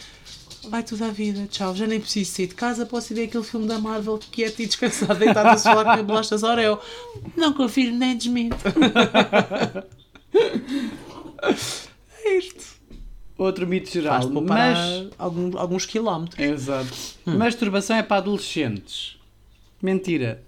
vai tudo à vida, tchau, já nem preciso sair de casa, posso ir ver aquele filme da Marvel quieto e descansado, deitado no sofá com a bolachas Oreo. Não confirmo nem desminto. é isto. Outro mito geral. Faz-te Mas... alguns, alguns quilómetros. Exato. Hum. Masturbação é para adolescentes. Mentira.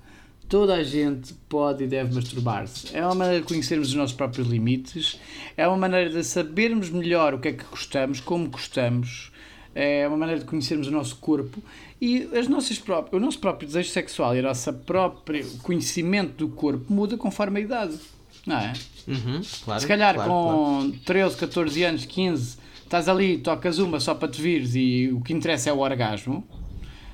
Toda a gente pode e deve masturbar-se. É uma maneira de conhecermos os nossos próprios limites, é uma maneira de sabermos melhor o que é que gostamos, como gostamos, é uma maneira de conhecermos o nosso corpo e as nossas próprias, o nosso próprio desejo sexual e o nosso próprio conhecimento do corpo muda conforme a idade. Não é? Uhum, claro, Se calhar claro, com claro. 13, 14 anos, 15, estás ali, tocas uma só para te vires e o que interessa é o orgasmo.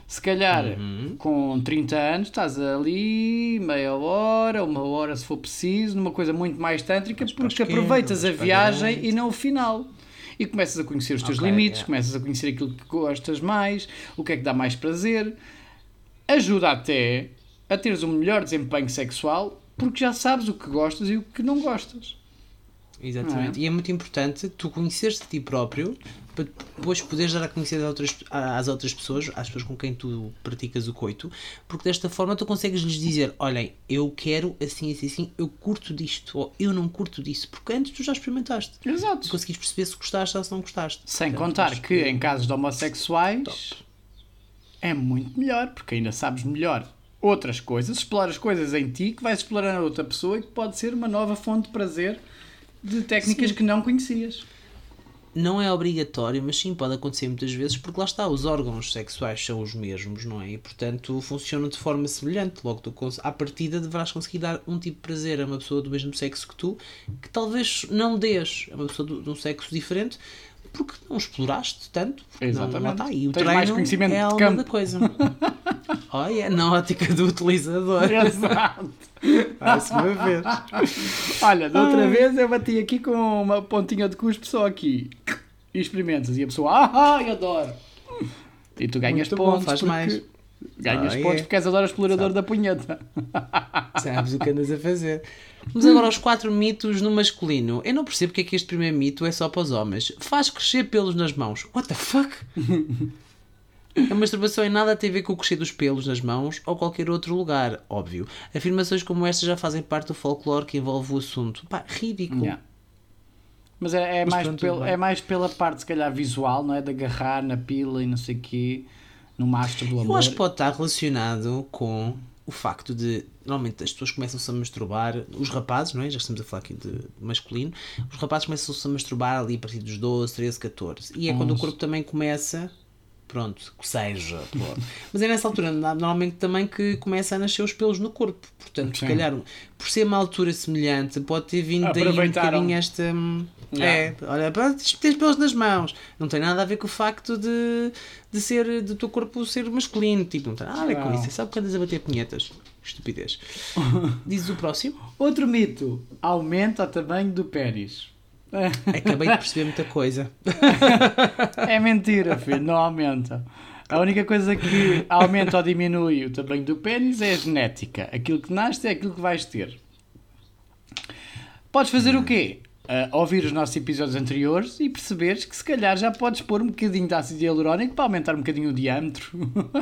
Se calhar Uhum. com 30 anos estás ali meia hora, uma hora se for preciso, numa coisa muito mais tântrica, porque esquerda, aproveitas a viagem e não o final. E começas a conhecer os teus Ok, limites, é. começas a conhecer aquilo que gostas mais, o que é que dá mais prazer. Ajuda até a teres um melhor desempenho sexual porque já sabes o que gostas e o que não gostas. Exatamente. E é muito importante tu conheceres-te a ti próprio para depois poderes dar a conhecer às outras, às outras pessoas, às pessoas com quem tu praticas o coito, porque desta forma tu consegues lhes dizer: olhem, eu quero assim, assim, assim, eu curto disto, ou eu não curto disso, porque antes tu já experimentaste. Exato. E conseguiste perceber se gostaste ou se não gostaste. Sem contar acho que em casos de homossexuais é muito melhor, porque ainda sabes melhor outras coisas, exploras coisas em ti que vais explorar na outra pessoa e que pode ser uma nova fonte de prazer de técnicas Sim. que não conhecias. Não é obrigatório, mas sim pode acontecer muitas vezes, porque lá está, os órgãos sexuais são os mesmos, não é? E portanto funcionam de forma semelhante. Logo, tu, à partida, deverás conseguir dar um tipo de prazer a uma pessoa do mesmo sexo que tu, que talvez não dês a uma pessoa de um sexo diferente, porque não exploraste tanto. porque Não, Exatamente. está. E o Tens treino mais conhecimento é a alma da coisa. Olha, na ótica do utilizador. Exato. Mais uma vez. Olha, da outra vez eu bati aqui com uma pontinha de cuspe só aqui. E experimentas. E a pessoa, ah, ai, adoro. E tu ganhas Muito bom, pontos. faz porque- mais. Ganhas Ah, é. pontos porque és adoro explorador da punheta. Sabes o que andas a fazer. Vamos agora aos quatro mitos no masculino. Eu não percebo porque é que este primeiro mito é só para os homens. Faz crescer pelos nas mãos. What the fuck? A masturbação em nada tem a ver com o crescer dos pelos nas mãos ou qualquer outro lugar, óbvio. Afirmações como esta já fazem parte do folclore que envolve o assunto. Pá, ridículo. Yeah. Mas é, é Mas mais pronto, pelo, é mais pela parte, se calhar, visual, não é? De agarrar na pila e não sei o quê, no mastro do Eu amor. acho que pode estar relacionado com o facto de normalmente as pessoas começam-se a masturbar, os rapazes, não é? Já estamos a falar aqui de masculino, os rapazes começam-se a masturbar ali a partir dos 12, 13, 14. E é quando o 11. corpo também começa Pronto, que seja. pronto. Mas é nessa altura, normalmente também que começa a nascer os pelos no corpo. Portanto, se Sim. calhar, por ser uma altura semelhante, pode ter vindo daí um bocadinho esta. Hum. É, olha, tens pelos nas mãos. Não tem nada a ver com o facto de, de ser do teu corpo ser masculino. Tipo, não tem nada a ver com isso. É só porque andas a bater punhetas. Estupidez. Dizes o próximo? Outro mito: aumenta o tamanho do pênis. Acabei de perceber muita coisa. É mentira, filho, não aumenta. A única coisa que aumenta ou diminui o tamanho do pênis é a genética. Aquilo que nasce é aquilo que vais ter. Podes fazer o quê? Ah, ouvir os nossos episódios anteriores e perceberes que se calhar já podes pôr um bocadinho de ácido hialurónico para aumentar um bocadinho o diâmetro.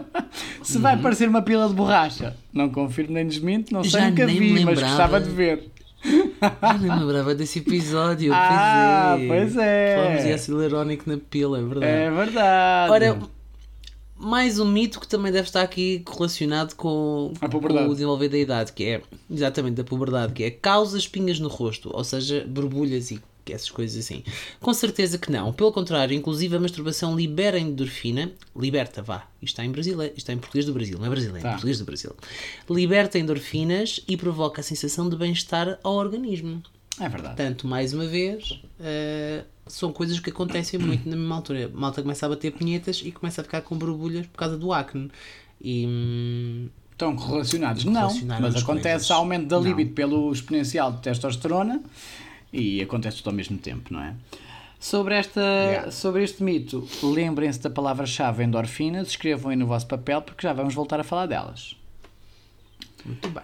se vai parecer uma pila de borracha. Não confirmo nem desminto, não sei, Já nunca vi, me mas lembrava. gostava de ver. Nem me lembrava desse episódio. Ah, pois é. pois é. Falamos de ácido hialurónico na pila, é verdade. É verdade. Ora, mais um mito que também deve estar aqui relacionado com, com o desenvolver da idade, que é exatamente da puberdade, que é causa espinhas no rosto, ou seja, borbulhas e essas coisas assim. Com certeza que não. Pelo contrário, inclusive a masturbação libera endorfina, liberta, vá, isto está em brasileiro, isto está em português do Brasil, não é brasileiro, é Tá. português do Brasil. Liberta endorfinas e provoca a sensação de bem-estar ao organismo. É verdade. Portanto, mais uma vez, eh, são coisas que acontecem muito na mesma altura. A malta começa a bater punhetas e começa a ficar com borbulhas por causa do acne. E. hum, Estão correlacionados? Não, mas as acontece aumento da Não. libido pelo exponencial de testosterona e acontece tudo ao mesmo tempo, não é? Sobre, esta, Yeah. sobre este mito, lembrem-se da palavra-chave endorfinas, escrevam aí no vosso papel porque já vamos voltar a falar delas. Muito bem.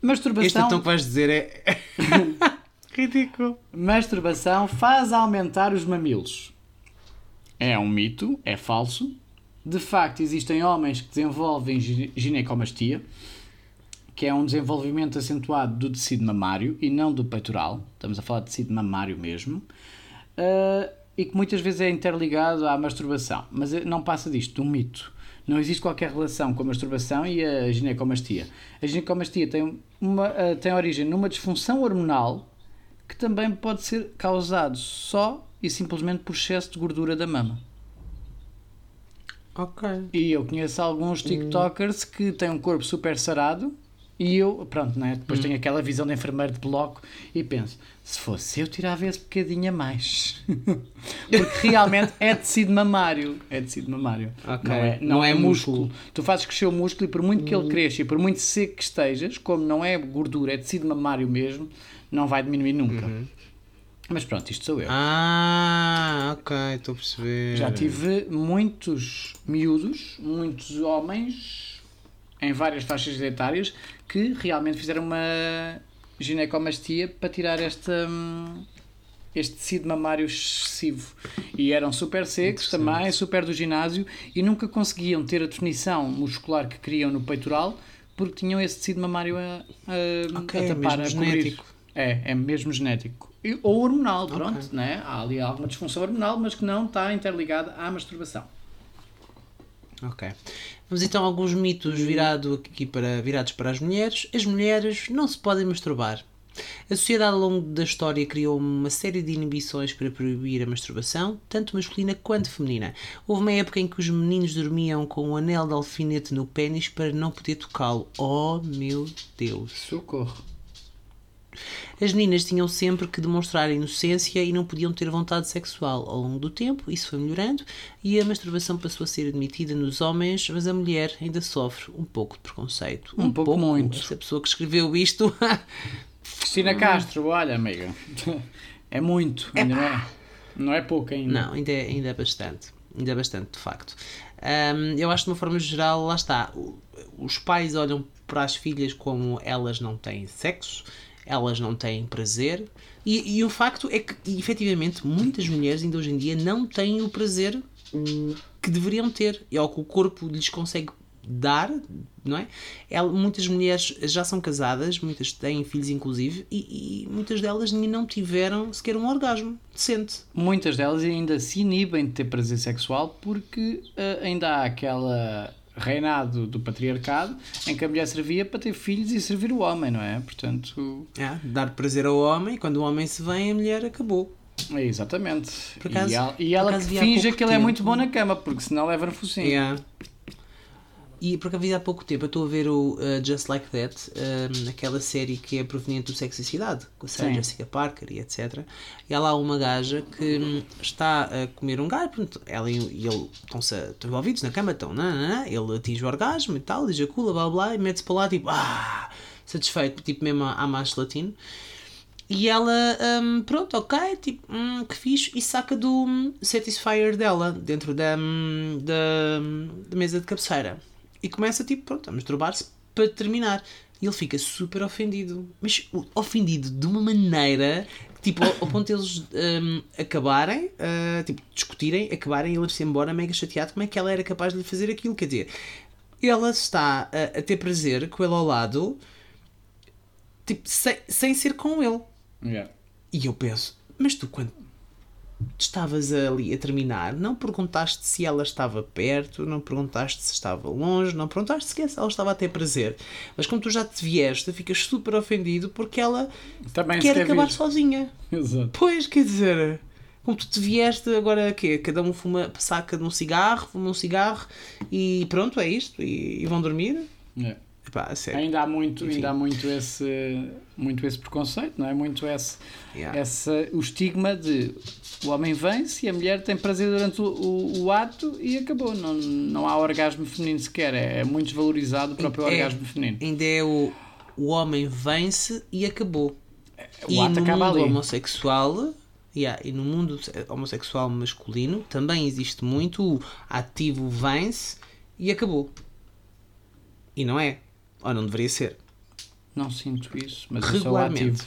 Masturbação, Este então que vais dizer é. Ridículo. masturbação faz aumentar os mamilos. É um mito, é falso. De facto, existem homens que desenvolvem gi- ginecomastia, que é um desenvolvimento acentuado do tecido mamário e não do peitoral. Estamos a falar de tecido mamário mesmo. Ah, e que muitas vezes é interligado à masturbação. Mas eh, não passa disto, de um mito. Não existe qualquer relação com a masturbação e a ginecomastia. A ginecomastia tem, uma, ah, tem origem numa disfunção hormonal que também pode ser causado só e simplesmente por excesso de gordura da mama. Ok. E eu conheço alguns TikTokers que têm um corpo super sarado e eu, pronto, né? depois tenho aquela visão de enfermeiro de bloco e penso, se fosse eu tirava esse bocadinho a mais. Porque realmente é tecido mamário. É tecido mamário. Ok. Não, é, não, Não é é músculo. músculo. Tu fazes crescer o músculo e por muito que ele cresça e por muito seco que estejas, como não é gordura, é tecido mamário mesmo, não vai diminuir nunca. Mas pronto, isto sou eu. Ah, ok, estou a perceber. Já tive muitos miúdos, muitos homens em várias faixas etárias que realmente fizeram uma ginecomastia para tirar esta, hum, este tecido mamário excessivo. E eram super secos também, super do ginásio e nunca conseguiam ter a definição muscular que queriam no peitoral porque tinham esse tecido mamário a, a, Ok, a é tapar, mesmo a genético. É, é mesmo genético. E- ou hormonal, pronto, né? Há ali alguma disfunção hormonal, mas que não está interligada à masturbação. Ok. Vamos então a alguns mitos virado aqui para, virados para as mulheres. As mulheres não se podem masturbar. A sociedade ao longo da história criou uma série de inibições para proibir a masturbação, tanto masculina quanto feminina. Houve uma época em que os meninos dormiam com um anel de alfinete no pênis para não poder tocá-lo. Oh meu Deus! Socorro. As meninas tinham sempre que demonstrar inocência e não podiam ter vontade sexual. Ao longo do tempo, isso foi melhorando e a masturbação passou a ser admitida nos homens, mas a mulher ainda sofre um pouco de preconceito. Um pouco muito. Essa pessoa que escreveu isto. Cristina Castro, olha, amiga. É muito, ainda não é? Não é pouco ainda. não, ainda é, ainda é bastante. Ainda é bastante, de facto. Hum, eu acho que de uma forma geral, lá está. Os pais olham para as filhas como elas não têm sexo, elas não têm prazer. E, e o facto é que, efetivamente, muitas mulheres ainda hoje em dia não têm o prazer que deveriam ter. É o que o corpo lhes consegue dar, não é? Ela- muitas mulheres já são casadas, muitas têm filhos inclusive, e, e muitas delas não tiveram sequer um orgasmo decente. Muitas delas ainda se inibem de ter prazer sexual porque eh, ainda há aquela reinado do patriarcado em que a mulher servia para ter filhos e servir o homem, não é? Portanto, É, dar prazer ao homem, quando o homem se vem, a mulher acabou. É, exatamente. Acaso- e ela, e ela finge que ele é tempo. muito bom na cama, porque senão leva no focinho. Yeah. E por acaso, há pouco tempo, eu estou a ver o uh, Just Like That, um, aquela série que é proveniente do Sexo e Cidade, com a Sarah. Jessica Parker e etc. E há lá uma gaja que hum, está a comer um gajo, portanto, ela e e ele estão-se estão envolvidos na cama, estão, nananã, ele atinge o orgasmo e tal, ejacula, blá blá, e mete-se para lá, tipo, ah, satisfeito, tipo mesmo a, a macho latino. E ela, hum, pronto, ok, tipo, hum, que fixe, e saca do hum, Satisfyer dela, dentro da, hum, da, da mesa de cabeceira. E começa, tipo, pronto, a masturbar-se para terminar. E ele fica super ofendido. Mas ofendido de uma maneira que, tipo, ao, ao ponto de eles hum, acabarem, ah, tipo, discutirem, acabarem e ele ir-se embora mega chateado como é que ela era capaz de lhe fazer aquilo. Quer dizer, ela está a, a ter prazer com ele ao lado, tipo, sem, sem ser com ele. Yeah. E eu penso, mas tu quando estavas ali a terminar, não perguntaste se ela estava perto, não perguntaste se estava longe, não perguntaste sequer se ela estava a ter prazer. Mas como tu já te vieste, ficas super ofendido porque ela Também quer quer acabar vir. sozinha. Exato. Pois, quer dizer, como tu te vieste, agora quê? Cada um fuma, saca de um cigarro, fuma um cigarro e pronto, é isto. E, e vão dormir. A sério. Ainda há muito, Enfim. ainda há muito esse, muito esse preconceito, não é? Muito esse, Yeah. essa, o estigma de o homem vence e a mulher tem prazer durante o, o, o ato e acabou. Não, não há orgasmo feminino sequer. É, é muito desvalorizado o próprio É. orgasmo feminino. Ainda é o, o homem vence e acabou. O e ato no acaba mundo ali. homossexual yeah, e no mundo homossexual masculino também existe muito o ativo vence e acabou. E não é. Ou não deveria ser. Não sinto isso, mas Regularmente.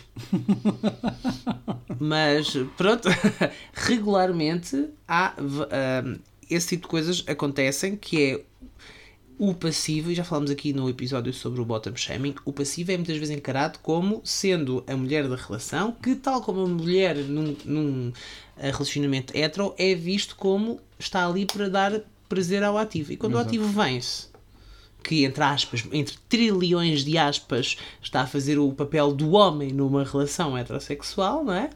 Mas pronto, regularmente há ahm, esse tipo de coisas acontecem que é o passivo, e já falamos aqui no episódio sobre o bottom shaming, o passivo é muitas vezes encarado como sendo a mulher da relação, que tal como a mulher num, num eh, relacionamento hetero é visto como está ali para dar prazer ao ativo. E quando o ativo vence, que entre aspas, entre trilhões de aspas, está a fazer o papel do homem numa relação heterossexual, não é?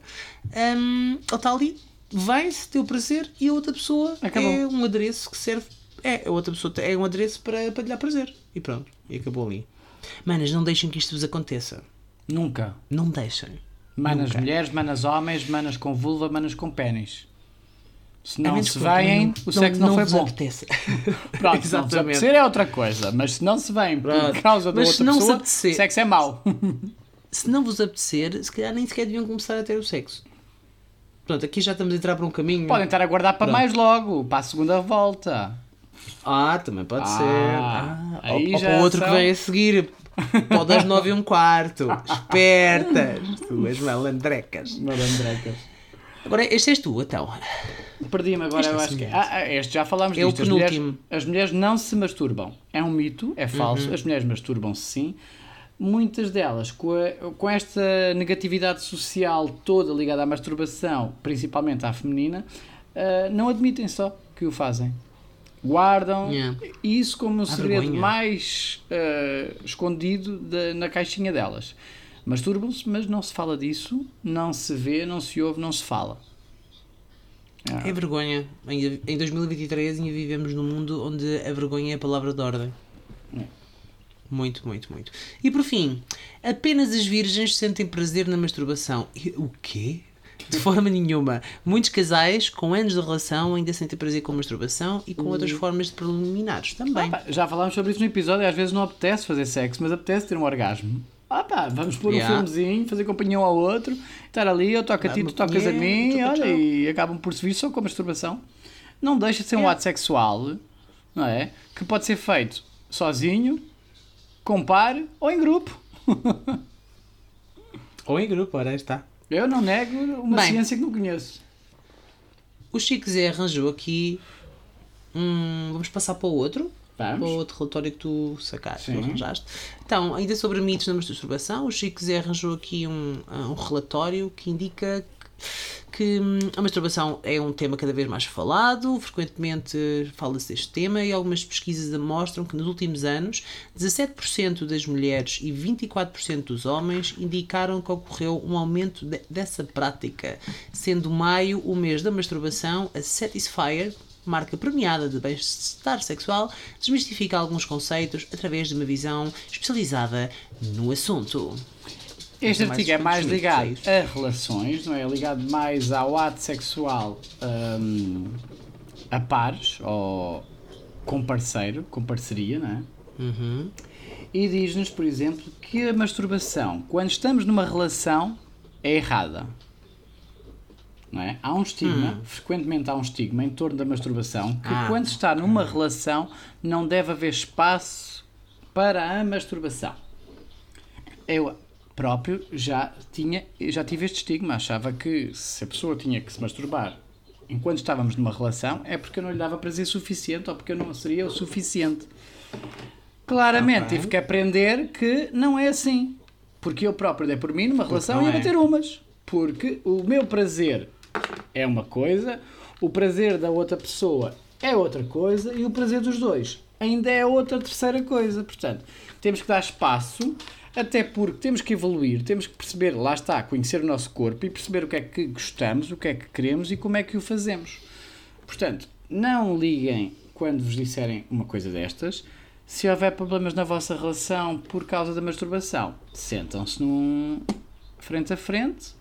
Hum, ele está ali, vem-se, tem o prazer e a outra pessoa Acabou. é um adereço que serve. É, a outra pessoa é um adereço para, para lhe dar prazer. E pronto, e acabou ali. Manas, não deixem que isto vos aconteça. Nunca. Não deixem. Manas Nunca. mulheres, manas homens, manas com vulva, manas com pênis. Se não menos se veem, não- o sexo não, foi vos bom. apeteça. Pronto, se não se apetecer é outra coisa, mas se não se vem por Pronto. causa da Mas se outra não se pessoa, apetecer- sexo é mau. se não vos apetecer, se calhar nem sequer deviam começar a ter o sexo. Pronto, aqui já estamos a entrar para um caminho. Podem estar a guardar para Pronto. mais logo, para a segunda volta. Ah, também pode Ah, ser. Ah, ou, ou para o outro são- que vem a seguir. O das nove e um quarto. Espertas. Tuas malandrecas. Marandrecas. Agora, este és tu, então. Perdi-me agora, Este eu é acho que. semelhante. Ah, ah, este já falámos É disto. As mulheres, penúltimo. as mulheres não se masturbam. É um mito, é Uhum. falso. As mulheres masturbam-se sim. Muitas delas, com, a- com esta negatividade social toda ligada à masturbação, principalmente à feminina, ah, não admitem só que o fazem. Guardam Yeah. isso como um segredo vergonha. mais ah, escondido da- na caixinha delas. Masturbam-se, mas não se fala disso, não se vê, não se ouve, não se fala. É vergonha. Em, em 2023 ainda vivemos num mundo onde a vergonha é a palavra de ordem. Muito, muito, muito. E por fim, apenas as virgens sentem prazer na masturbação. E- O quê? De forma nenhuma. Muitos casais com anos de relação ainda sentem prazer com masturbação e com outras formas de preliminares também. Pá, já falámos sobre isso no episódio às vezes não apetece fazer sexo, mas apetece ter um orgasmo. Ah pá, vamos pôr Yeah. um filmezinho, fazer companhia um ao outro, estar ali, eu toco a ti, tu tocas a mim, olha, tchau. e acabam por se vir só com a masturbação. Não deixa de ser um Yeah. ato sexual, não é? Que pode ser feito sozinho, com par ou em grupo. Ou em grupo, ora está. Eu não nego uma Bem. ciência que não conheço. O Chico Zé arranjou aqui. Hum, vamos passar para o outro. Vamos. Para o outro relatório que tu sacaste, Sim. arranjaste. Então, ainda sobre mitos na masturbação, o Chico Zé arranjou aqui um, um relatório que indica que hum, a masturbação é um tema cada vez mais falado, frequentemente fala-se deste tema e algumas pesquisas mostram que nos últimos anos 17% das mulheres e 24% dos homens indicaram que ocorreu um aumento de, dessa prática, sendo maio o mês da masturbação, a Satisfyer, marca premiada de bem-estar sexual, desmistifica alguns conceitos através de uma visão especializada no assunto. Este artigo é mais ligado mitos a relações, não é? Ligado mais ao ato sexual hum, a pares ou com parceiro, com parceria, não é? Uhum. E diz-nos, por exemplo, que a masturbação, quando estamos numa relação, é errada. Não é? Há um estigma, frequentemente há um estigma em torno da masturbação, que Ah, quando está numa relação não deve haver espaço para a masturbação. Eu próprio já tinha, já tive este estigma, achava que se a pessoa tinha que se masturbar enquanto estávamos numa relação é porque eu não lhe dava prazer suficiente ou porque eu não seria o suficiente. Claramente Ok. tive que aprender que não é assim. Porque eu próprio dei por mim numa relação não e ia é. bater umas. Porque o meu prazer é uma coisa, o prazer da outra pessoa é outra coisa e o prazer dos dois ainda é outra terceira coisa. Portanto, temos que dar espaço, até porque temos que evoluir, temos que perceber, lá está, conhecer o nosso corpo e perceber o que é que gostamos, o que é que queremos e como é que o fazemos. Portanto, não liguem quando vos disserem uma coisa destas. Se houver problemas na vossa relação por causa da masturbação, sentam-se num frente a frente,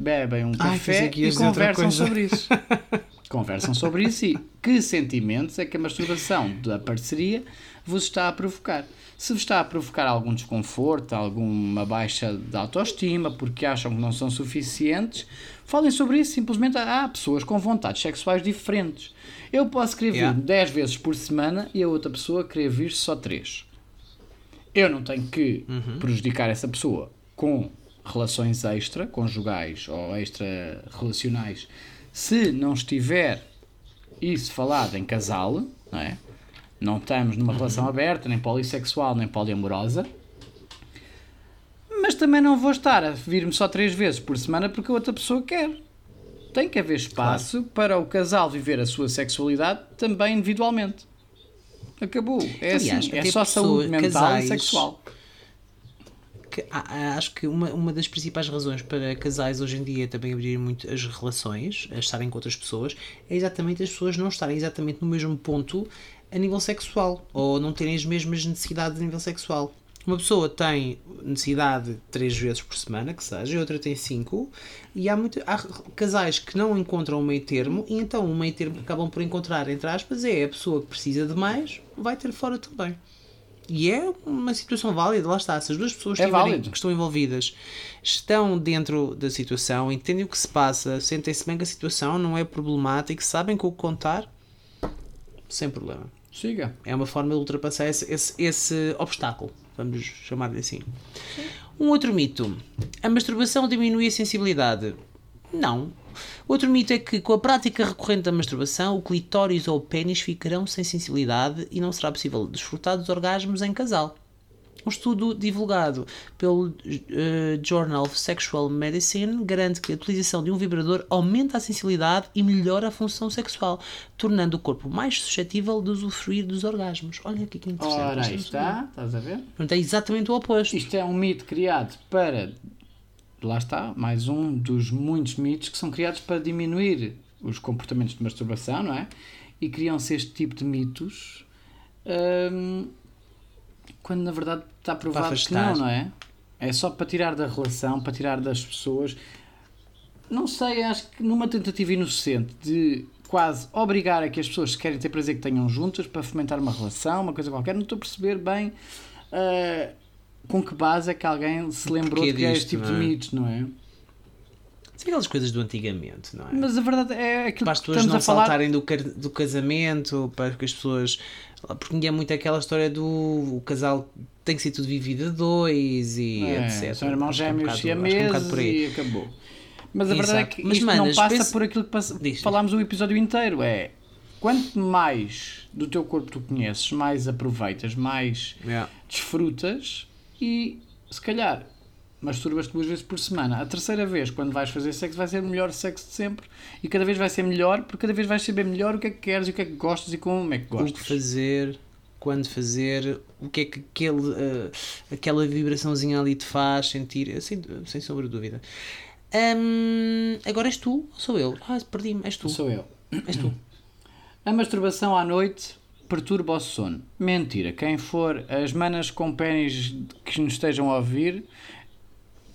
bebem um Ai, café que e conversam sobre isso. conversam sobre isso e que sentimentos é que a masturbação da parceria vos está a provocar. Se vos está a provocar algum desconforto, alguma baixa de autoestima, porque acham que não são suficientes, falem sobre isso. Simplesmente há pessoas com vontades sexuais diferentes. Eu posso querer vir Yeah. 10 vezes por semana e a outra pessoa querer vir só 3. Eu não tenho que prejudicar essa pessoa com relações extra, conjugais ou extra relacionais, se não estiver isso falado em casal, não é? Não estamos numa relação aberta, nem polissexual, nem poliamorosa. Mas também não vou estar a vir-me só três vezes por semana porque a outra pessoa quer. Tem que haver espaço para o casal viver a sua sexualidade também individualmente. Acabou. É Aliás, assim. É só saúde pessoas- mental casais- e sexual. Que acho que uma, uma das principais razões para casais hoje em dia também abrirem muito as relações, a estarem com outras pessoas, é exatamente as pessoas não estarem exatamente no mesmo ponto a nível sexual ou não terem as mesmas necessidades a nível sexual. Uma pessoa tem necessidade três vezes por semana, que seja, e outra tem cinco, e há, muito, há casais que não encontram o meio termo, e então o meio termo que acabam por encontrar, entre aspas, é a pessoa que precisa de mais, vai ter fora também. E é uma situação válida, lá está. Se as duas pessoas É tiverem- que estão envolvidas estão dentro da situação, entendem o que se passa, sentem-se bem com a situação, não é problemático, sabem com o que contar, sem problema. Siga. É uma forma de ultrapassar esse, esse, esse obstáculo, vamos chamar-lhe assim. Um outro mito: a masturbação diminui a sensibilidade. Não. Outro mito é que, com a prática recorrente da masturbação, o clitóris ou o pênis ficarão sem sensibilidade e não será possível desfrutar dos orgasmos em casal. Um estudo divulgado pelo eh, Journal of Sexual Medicine garante que a utilização de um vibrador aumenta a sensibilidade e melhora a função sexual, tornando o corpo mais suscetível de usufruir dos orgasmos. Olha aqui que interessante. Ora, está. Estás a ver? Portanto, é exatamente o oposto. Isto é um mito criado para. Lá está, mais um dos muitos mitos que são criados para diminuir os comportamentos de masturbação, não é? E criam-se este tipo de mitos hum, quando na verdade está provado que não, não é? É só para tirar da relação, para tirar das pessoas. Não sei, acho que numa tentativa inocente de quase obrigar a que as pessoas que querem ter prazer que tenham juntas para fomentar uma relação, uma coisa qualquer, não estou a perceber bem ah, com que base é que alguém se lembrou de criar este tipo não de é? mitos, não é? São aquelas coisas do antigamente, não é? Mas a verdade é aquilo para as pessoas não a falar. saltarem do, do casamento, para que as pessoas. Porque é muito aquela história do o casal tem que ser tudo vivido a dois e É, etc. São irmãos é um gêmeos é siameses por aí. e acabou. Mas a verdade é Exato. que Mas, isto manas, não passa pensa- por aquilo que pass- Diz. falámos o episódio inteiro. É quanto mais do teu corpo tu conheces, mais aproveitas, mais Yeah. desfrutas e se calhar masturbas-te duas vezes por semana. A terceira vez, quando vais fazer sexo, vai ser o melhor sexo de sempre e cada vez vai ser melhor, porque cada vez vais saber melhor o que é que queres e o que é que gostas e como é que O gostas. que fazer, quando fazer, o que é que aquele, eh, aquela vibraçãozinha ali te faz sentir, eh, sem, sem sombra de dúvida. Hum, agora és tu ou sou eu? Ah, perdi-me, és tu. Sou eu. És tu. A masturbação à noite perturba o sono. Mentira. Quem for, as manas com pênis que nos estejam a ouvir,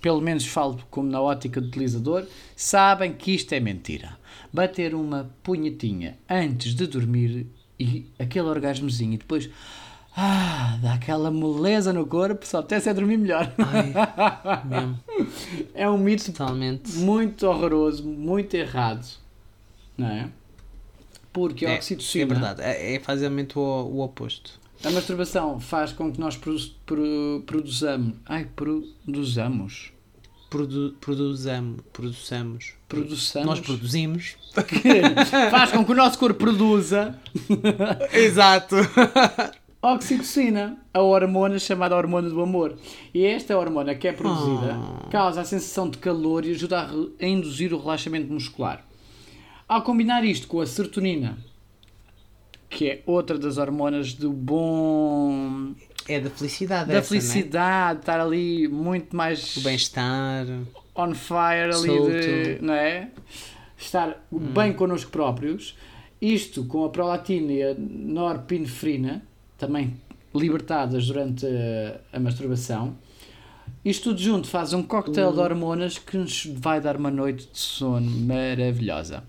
pelo menos falo como na ótica do utilizador, sabem que isto é mentira. Bater uma punhetinha antes de dormir e aquele orgasmozinho e depois. Ah, dá aquela moleza no corpo, só até se é dormir melhor. Ai, mesmo, É um mito totalmente. muito horroroso, muito errado. Não é? Porque a É, oxitocina. é verdade, é, é facilmente o, o oposto. A masturbação faz com que nós produ- pro- produzamos. Ai, produzamos. Produ, produzamos, produzamos. Produçamos. Nós produzimos. faz com que o nosso corpo produza Exato. oxitocina, a hormona chamada hormona do amor. E esta hormona que é produzida Ah. causa a sensação de calor e ajuda a, a induzir o relaxamento muscular. Ao combinar isto com a serotonina, que é outra das hormonas do bom. É da felicidade, da essa, é? felicidade, estar ali muito mais O bem-estar. on fire ali Solto. de, não é? Estar bem connosco próprios. Isto com a prolactina e a norepinefrina, também libertadas durante a, a masturbação. Isto tudo junto faz um cocktail de hormonas que nos vai dar uma noite de sono maravilhosa.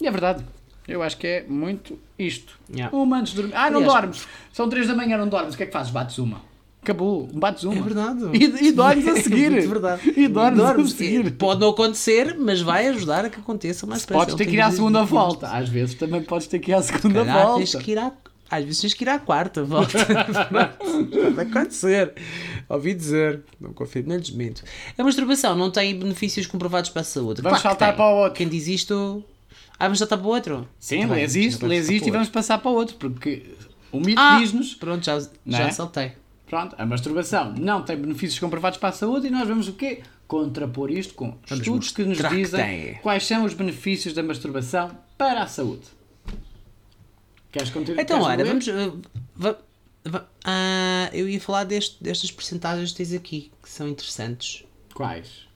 E é verdade. Eu acho que é muito isto. Yeah. Uma antes de dormir. Ah, não Aliás, dormes. São 3 da manhã, não dormes. O que é que fazes? Bates uma. Acabou. Bates uma. É verdade. E, e dormes a seguir. É verdade. E dormes, Dormes. a seguir. Pode não acontecer, mas vai ajudar a que aconteça mais depressa. Podes ter que ir à segunda de- volta. Às vezes também podes ter que ir à segunda Calhar volta. tens que ir à... Às vezes tens que ir à quarta volta. Pode acontecer. Ouvi dizer. Não confio, nem desminto. A masturbação não tem benefícios comprovados para a saúde. Vamos Claro saltar para o outro. Quem diz isto... Ah, vamos saltar para o outro? Sim, Tá lês isto, vamos lês isto e vamos passar para o outro, porque o mito Ah, diz-nos, Pronto, já, já é? saltei. pronto, a masturbação não tem benefícios comprovados para a saúde e nós vamos o quê? Contrapor isto com estudos que nos que dizem quais são os benefícios da masturbação para a saúde. Queres continuar? Então, olha, vamos. uh, va- va- ah, eu ia falar deste- destas percentagens que tens aqui, que são interessantes. Quais?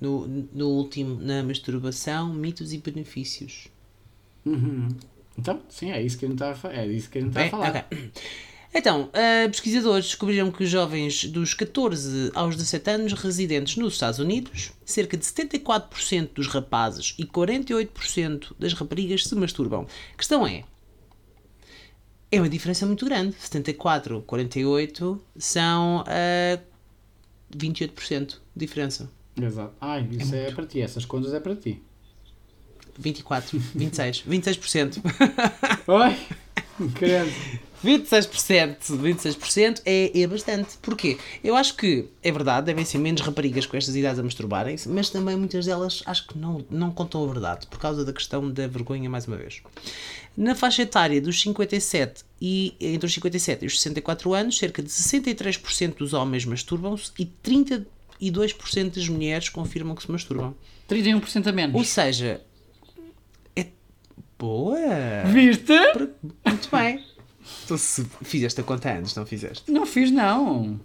No, no último, na masturbação, mitos e benefícios. Uhum. Então, sim, é isso que a gente está a, é isso que a gente está a falar. ok. Então, ah, pesquisadores descobriram que os jovens dos 14 aos 17 anos residentes nos Estados Unidos, cerca de 74% dos rapazes e 48% das raparigas se masturbam. A questão é. É uma diferença muito grande. 74, 48 são ah, 28% de diferença. Exato. Ai, isso é, para ti, essas contas é para ti. 24, 26, 26%. Oi? Credo. 26%, 26% é, é bastante. Porquê? Eu acho que, é verdade, devem ser menos raparigas com estas idades a masturbarem-se, mas também muitas delas acho que não, não contam a verdade, por causa da questão da vergonha, mais uma vez. Na faixa etária dos 57 e entre os 57 e os 64 anos, cerca de 63% dos homens masturbam-se e 32% das mulheres confirmam que se masturbam. 31% a menos. Ou seja, é boa. Viste? Muito bem. Então, se fizeste a conta antes, não fizeste? Não fiz, não.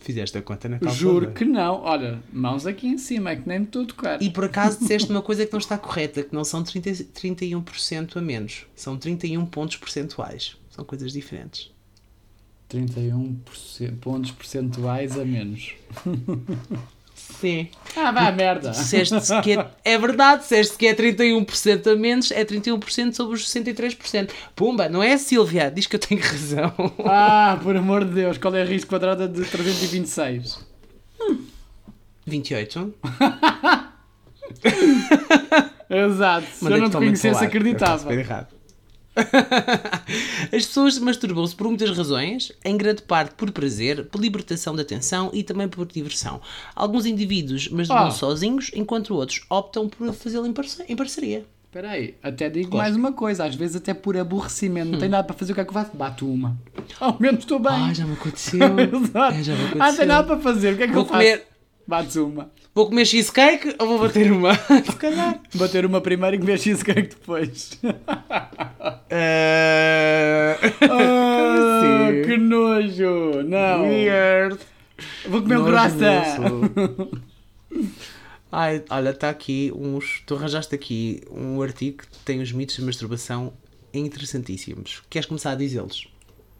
Fizeste a conta na calculadora. Juro que não. Olha, mãos aqui em cima, é que nem me estou a tocar. E por acaso disseste uma coisa que não está correta, que não são 30, 31% a menos. São 31 pontos percentuais. São coisas diferentes. 31% pontos percentuais a menos. Sim. Ah, vá, merda. Disseste que é, é verdade, disseste que é 31% a menos, é 31% sobre os 63%. Pumba, não é a Sílvia? Diz que eu tenho razão. Ah, por amor de Deus, qual é a raiz quadrada de 326? 28. Exato. Se eu Mandei não te conhecesse, acreditava. As pessoas masturbam-se por muitas razões, em grande parte por prazer, por libertação da tensão e também por diversão. Alguns indivíduos masturbam Ah. sozinhos, enquanto outros optam por fazê-lo em, parce- em parceria. Espera aí, até digo Gosto. mais uma coisa. Às vezes até por aborrecimento. Não tem nada para fazer, o que é que eu faço? Bato uma. Ao menos estou bem. Ah, já me aconteceu. É, já me Ah, não tem aconteceu. nada para fazer, o que é que Vou eu faço? comer. Bates uma. Vou comer cheesecake ou vou bater uma? Se calhar. Bater uma primeiro e comer cheesecake depois. Ah, assim? que nojo! Não! Weird. Vou comer um croissant! Ai, olha, está aqui uns. Tu arranjaste aqui um artigo que tem os mitos de masturbação interessantíssimos. Queres começar a dizê-los?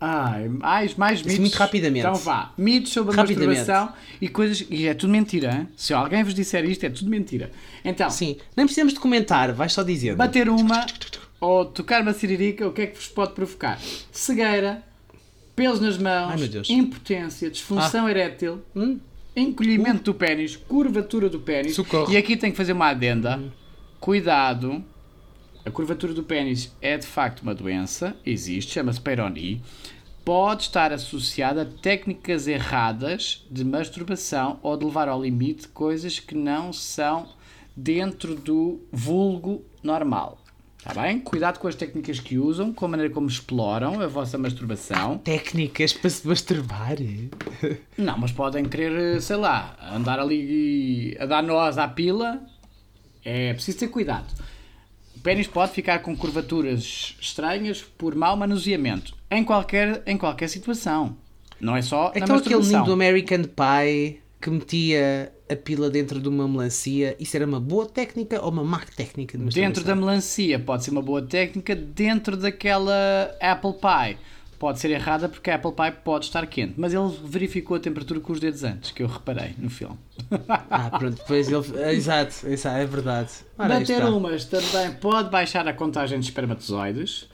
Ai, mais, mais mitos. muito rapidamente. Então vá. Mitos sobre a masturbação e coisas. E é tudo mentira, hein? Se alguém vos disser isto, é tudo mentira. Então, Sim, nem precisamos de comentar, vais só dizendo. bater uma ou tocar uma siririca, o que é que vos pode provocar? Cegueira, pelos nas mãos, Ai, impotência, disfunção erétil, Hum? encolhimento do pênis, curvatura do pênis. Socorro. E aqui tenho que fazer uma adenda. Cuidado. A curvatura do pênis é de facto uma doença, existe, chama-se Peyronie. Pode estar associada a técnicas erradas de masturbação ou de levar ao limite coisas que não são dentro do vulgo normal. Está bem? Cuidado com as técnicas que usam, com a maneira como exploram a vossa masturbação. Técnicas para se masturbar. Não, mas podem querer, sei lá, andar ali a dar nós à pila. É preciso ter cuidado. O pênis pode ficar com curvaturas estranhas por mau manuseamento. Em qualquer, em qualquer situação. Não é só na Então aquele menino do American Pie que metia a pila dentro de uma melancia, isso era uma boa técnica ou uma má técnica de? Dentro da melancia pode ser uma boa técnica. Dentro daquela Apple Pie pode ser errada porque a Apple Pie pode estar quente. Mas ele verificou a temperatura com os dedos antes, que eu reparei no filme. Ah, pronto, depois ele. ah, Exato, exato, é verdade. Ora, Bater umas também pode baixar a contagem de espermatozoides.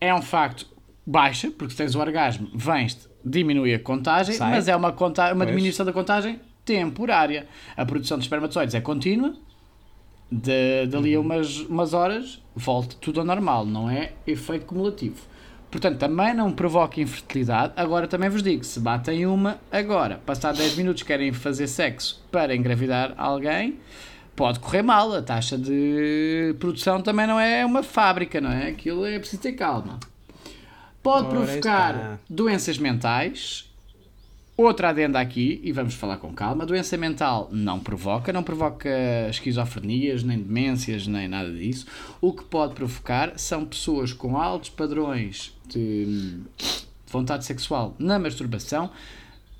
É um facto, baixa, porque se tens o orgasmo, vens diminui a contagem, Sai. mas é uma, conta uma Pois. diminuição da contagem temporária. A produção de espermatozoides é contínua, de, dali a Uhum. umas, umas horas volta tudo ao normal, não é efeito cumulativo. Portanto, também não provoca infertilidade. Agora também vos digo, se batem uma agora, passar 10 minutos querem fazer sexo para engravidar alguém, pode correr mal. A taxa de produção também não é uma fábrica, não é? Aquilo é preciso ter calma. Pode Ora, provocar está. doenças mentais. Outra adenda aqui, e vamos falar com calma. Doença mental não provoca, não provoca esquizofrenias, nem demências, nem nada disso. O que pode provocar são pessoas com altos padrões de vontade sexual na masturbação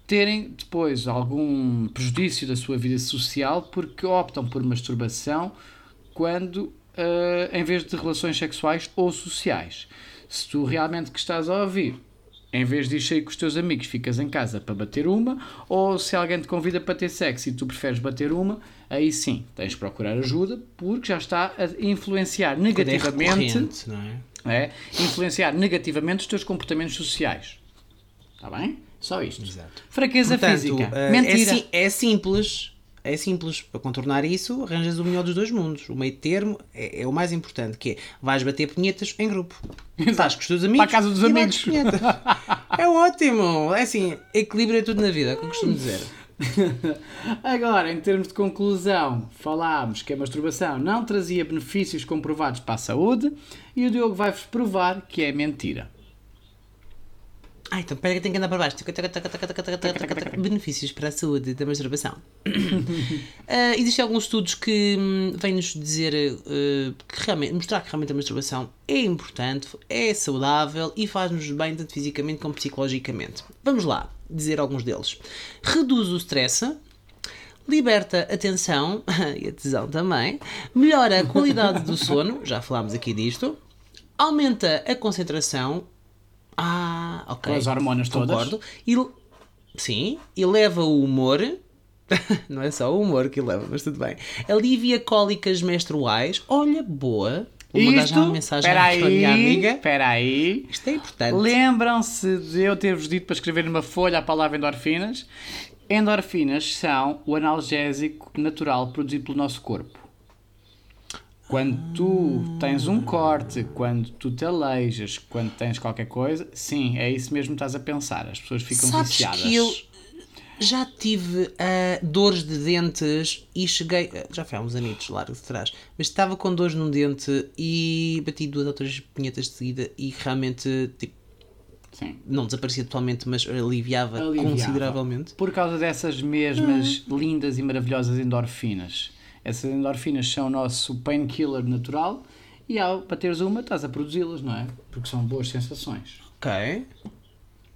terem depois algum prejudício da sua vida social porque optam por masturbação quando eh, em vez de relações sexuais ou sociais. Se tu realmente que estás a ouvir, em vez de ir sair com os teus amigos, ficas em casa para bater uma, ou se alguém te convida para ter sexo e tu preferes bater uma, aí sim, tens de procurar ajuda porque já está a influenciar é negativamente não é? é, influenciar negativamente os teus comportamentos sociais. Está bem? Só isto. Exato. Fraqueza Portanto, física. eh, Mentira. É, é simples. É simples. Para contornar isso, arranjas o melhor dos dois mundos. O meio termo é, é o mais importante, que é vais bater punhetas em grupo. Estás com os teus amigos. Para a casa dos amigos. é ótimo. É assim, equilíbrio é tudo na vida, é o que eu costumo dizer. Agora, em termos de conclusão, falámos que a masturbação não trazia benefícios comprovados para a saúde e o Diogo vai-vos provar que é mentira. Ah, então pera que tenho que andar para baixo. Benefícios para a saúde da masturbação. Ah, existem alguns estudos que hum, vêm-nos dizer eh, que realmente, mostrar que realmente a masturbação é importante, é saudável e faz-nos bem tanto fisicamente como psicologicamente. Vamos lá dizer alguns deles. Reduz o stress, liberta a tensão e a tesão também, melhora a qualidade do sono, já falámos aqui disto, aumenta a concentração. Ah, ok. Com as hormonas todas. Concordo. E, sim, eleva o humor. Não é só o humor que eleva, mas tudo bem. Alivia cólicas menstruais. Olha, boa. Vou mandar já uma mensagem espera para a minha amiga. espera aí. Isto é importante. Lembram-se de eu ter-vos dito para escrever numa folha a palavra endorfinas? Endorfinas são o analgésico natural produzido pelo nosso corpo. Quando tu tens um corte, quando tu te aleijas, quando tens qualquer coisa, sim, é isso mesmo que estás a pensar. As pessoas ficam Sabes viciadas. que eu já tive ah, dores de dentes e cheguei. ah, Já foi há uns anitos largo de trás, mas estava com dores num dente e bati duas ou três punhetas de seguida e realmente tipo, Sim. Não desaparecia totalmente, mas aliviava, Aliviava. consideravelmente. Por causa dessas mesmas lindas e maravilhosas endorfinas. Essas endorfinas são o nosso painkiller natural e ao para teres uma estás a produzi-las, não é? Porque são boas sensações. Ok.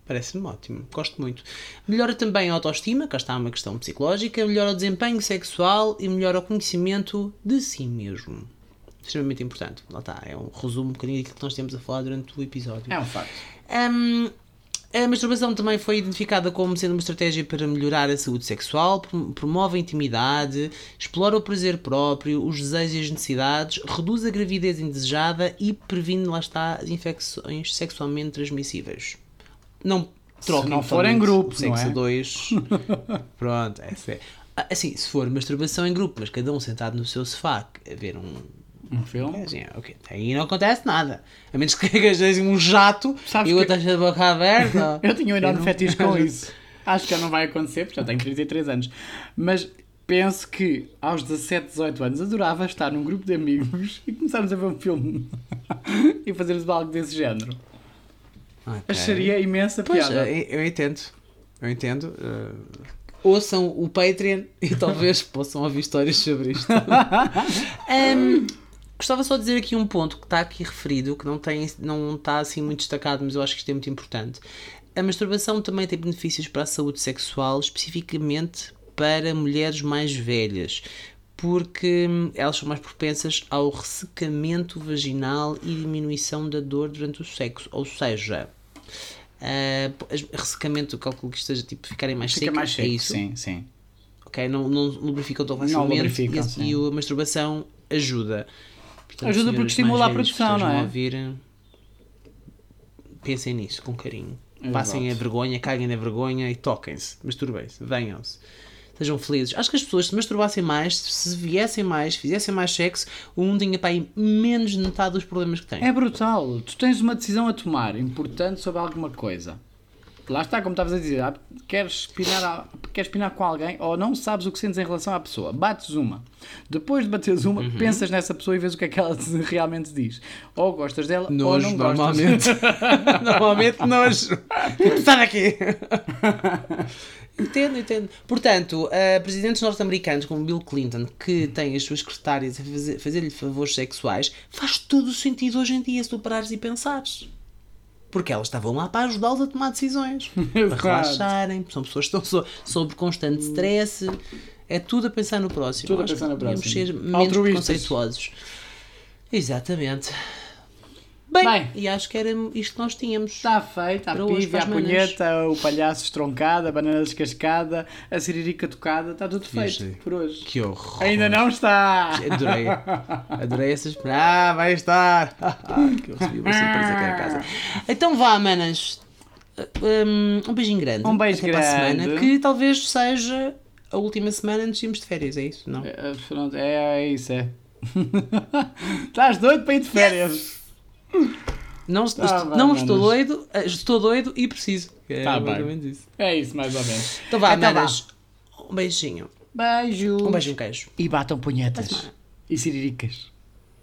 Parece-me ótimo. Gosto muito. Melhora também a autoestima, cá está uma questão psicológica. Melhora o desempenho sexual e melhora o conhecimento de si mesmo. Extremamente importante. Lá está. É um resumo um bocadinho daquilo que nós temos a falar durante o episódio. É um facto. Hum, a masturbação também foi identificada como sendo uma estratégia para melhorar a saúde sexual, prom- promove a intimidade, explora o prazer próprio, os desejos e as necessidades, reduz a gravidez indesejada e previne, lá está, as infecções sexualmente transmissíveis. Não troquem não for em grupo, sexo não é? dois. Pronto, essa é. Ah, Assim, se for masturbação em grupo, mas cada um sentado no seu sofá a ver um, Um filme. é assim, ok. Aí não acontece nada. A menos que esteja um jato Sabes e o que- outro esteja de boca aberta. Eu tinha um enorme fetiche com isso. Acho que não vai acontecer, porque já tenho 33 anos. Mas penso que aos 17, 18 anos adorava estar num grupo de amigos e começarmos a ver um filme e fazermos algo desse género. Ok. Acharia imensa Pois, piada. eu, eu entendo. Eu entendo. eh, ouçam o Patreon e talvez possam ouvir histórias sobre isto. Ahm, gostava só de dizer aqui um ponto que está aqui referido, que não, tem, não está assim muito destacado, mas eu acho que isto é muito importante. A masturbação também tem benefícios para a saúde sexual, especificamente para mulheres mais velhas, porque hum, elas são mais propensas ao ressecamento vaginal e diminuição da dor durante o sexo. Ou seja, as- ressecamento, eu calculo que esteja tipo ficarem mais Fica secas, mais é seco, isso? sim, sim. ok? Não, não lubrificam tão Não facilmente lubrificam, e, sim. e a masturbação ajuda. Portanto, Ajuda porque estimula a produção, não é? ouvir, pensem nisso com carinho. Passem a Exato. vergonha, caguem na vergonha e toquem-se, masturbem-se, venham-se. Sejam felizes. Acho que as pessoas se masturbassem mais, se viessem mais, fizessem mais sexo, o mundo tinha para aí menos de metade dos problemas que tem. É brutal. Tu tens uma decisão a tomar importante sobre alguma coisa. Lá está, como estavas a dizer, queres espinar, a- queres espinar com alguém ou não sabes o que sentes em relação à pessoa. Bates uma. Depois de bateres uma, Uhum. pensas nessa pessoa e vês o que é que ela te- realmente diz. Ou gostas dela ou Nojo, não gostas. normalmente. normalmente nojo. Sai daqui! entendo, entendo. Portanto, uh, presidentes norte-americanos como Bill Clinton, que têm as suas secretárias a fazer- fazer-lhe favores sexuais, faz todo o sentido hoje em dia se tu parares e pensares. Porque elas estavam lá para ajudá-los a tomar decisões. para relaxarem. São pessoas que estão so- sob constante stress. É tudo a pensar no próximo. Tudo a pensar no próximo. ser menos preconceituosos. Exatamente. Bem, Bem. e acho que era isto que nós tínhamos. Está feito, a piva, a punheta, o palhaço estroncado, a banana descascada, a siririca tocada, está tudo feito por hoje. Que horror. Ainda não está! Adorei. Adorei essas. Ah, vai estar. que eu recebi uma surpresa aqui em casa. Então vá, manas. Um, um beijinho grande. Um beijo Até para a grande. semana, que talvez seja a última semana antes de irmos de férias, é isso? Não? É, pronto, é, é isso, é. Estás doido para ir de férias? Não, Tá estou, bem, manas. estou doido, eh, estou doido e preciso. É Tá bem. isso. É isso, mais ou menos. Então vá, Então vá. manas. Um beijinho. Beijo. Um beijo um queijo. E batam punhetas. E siriricas.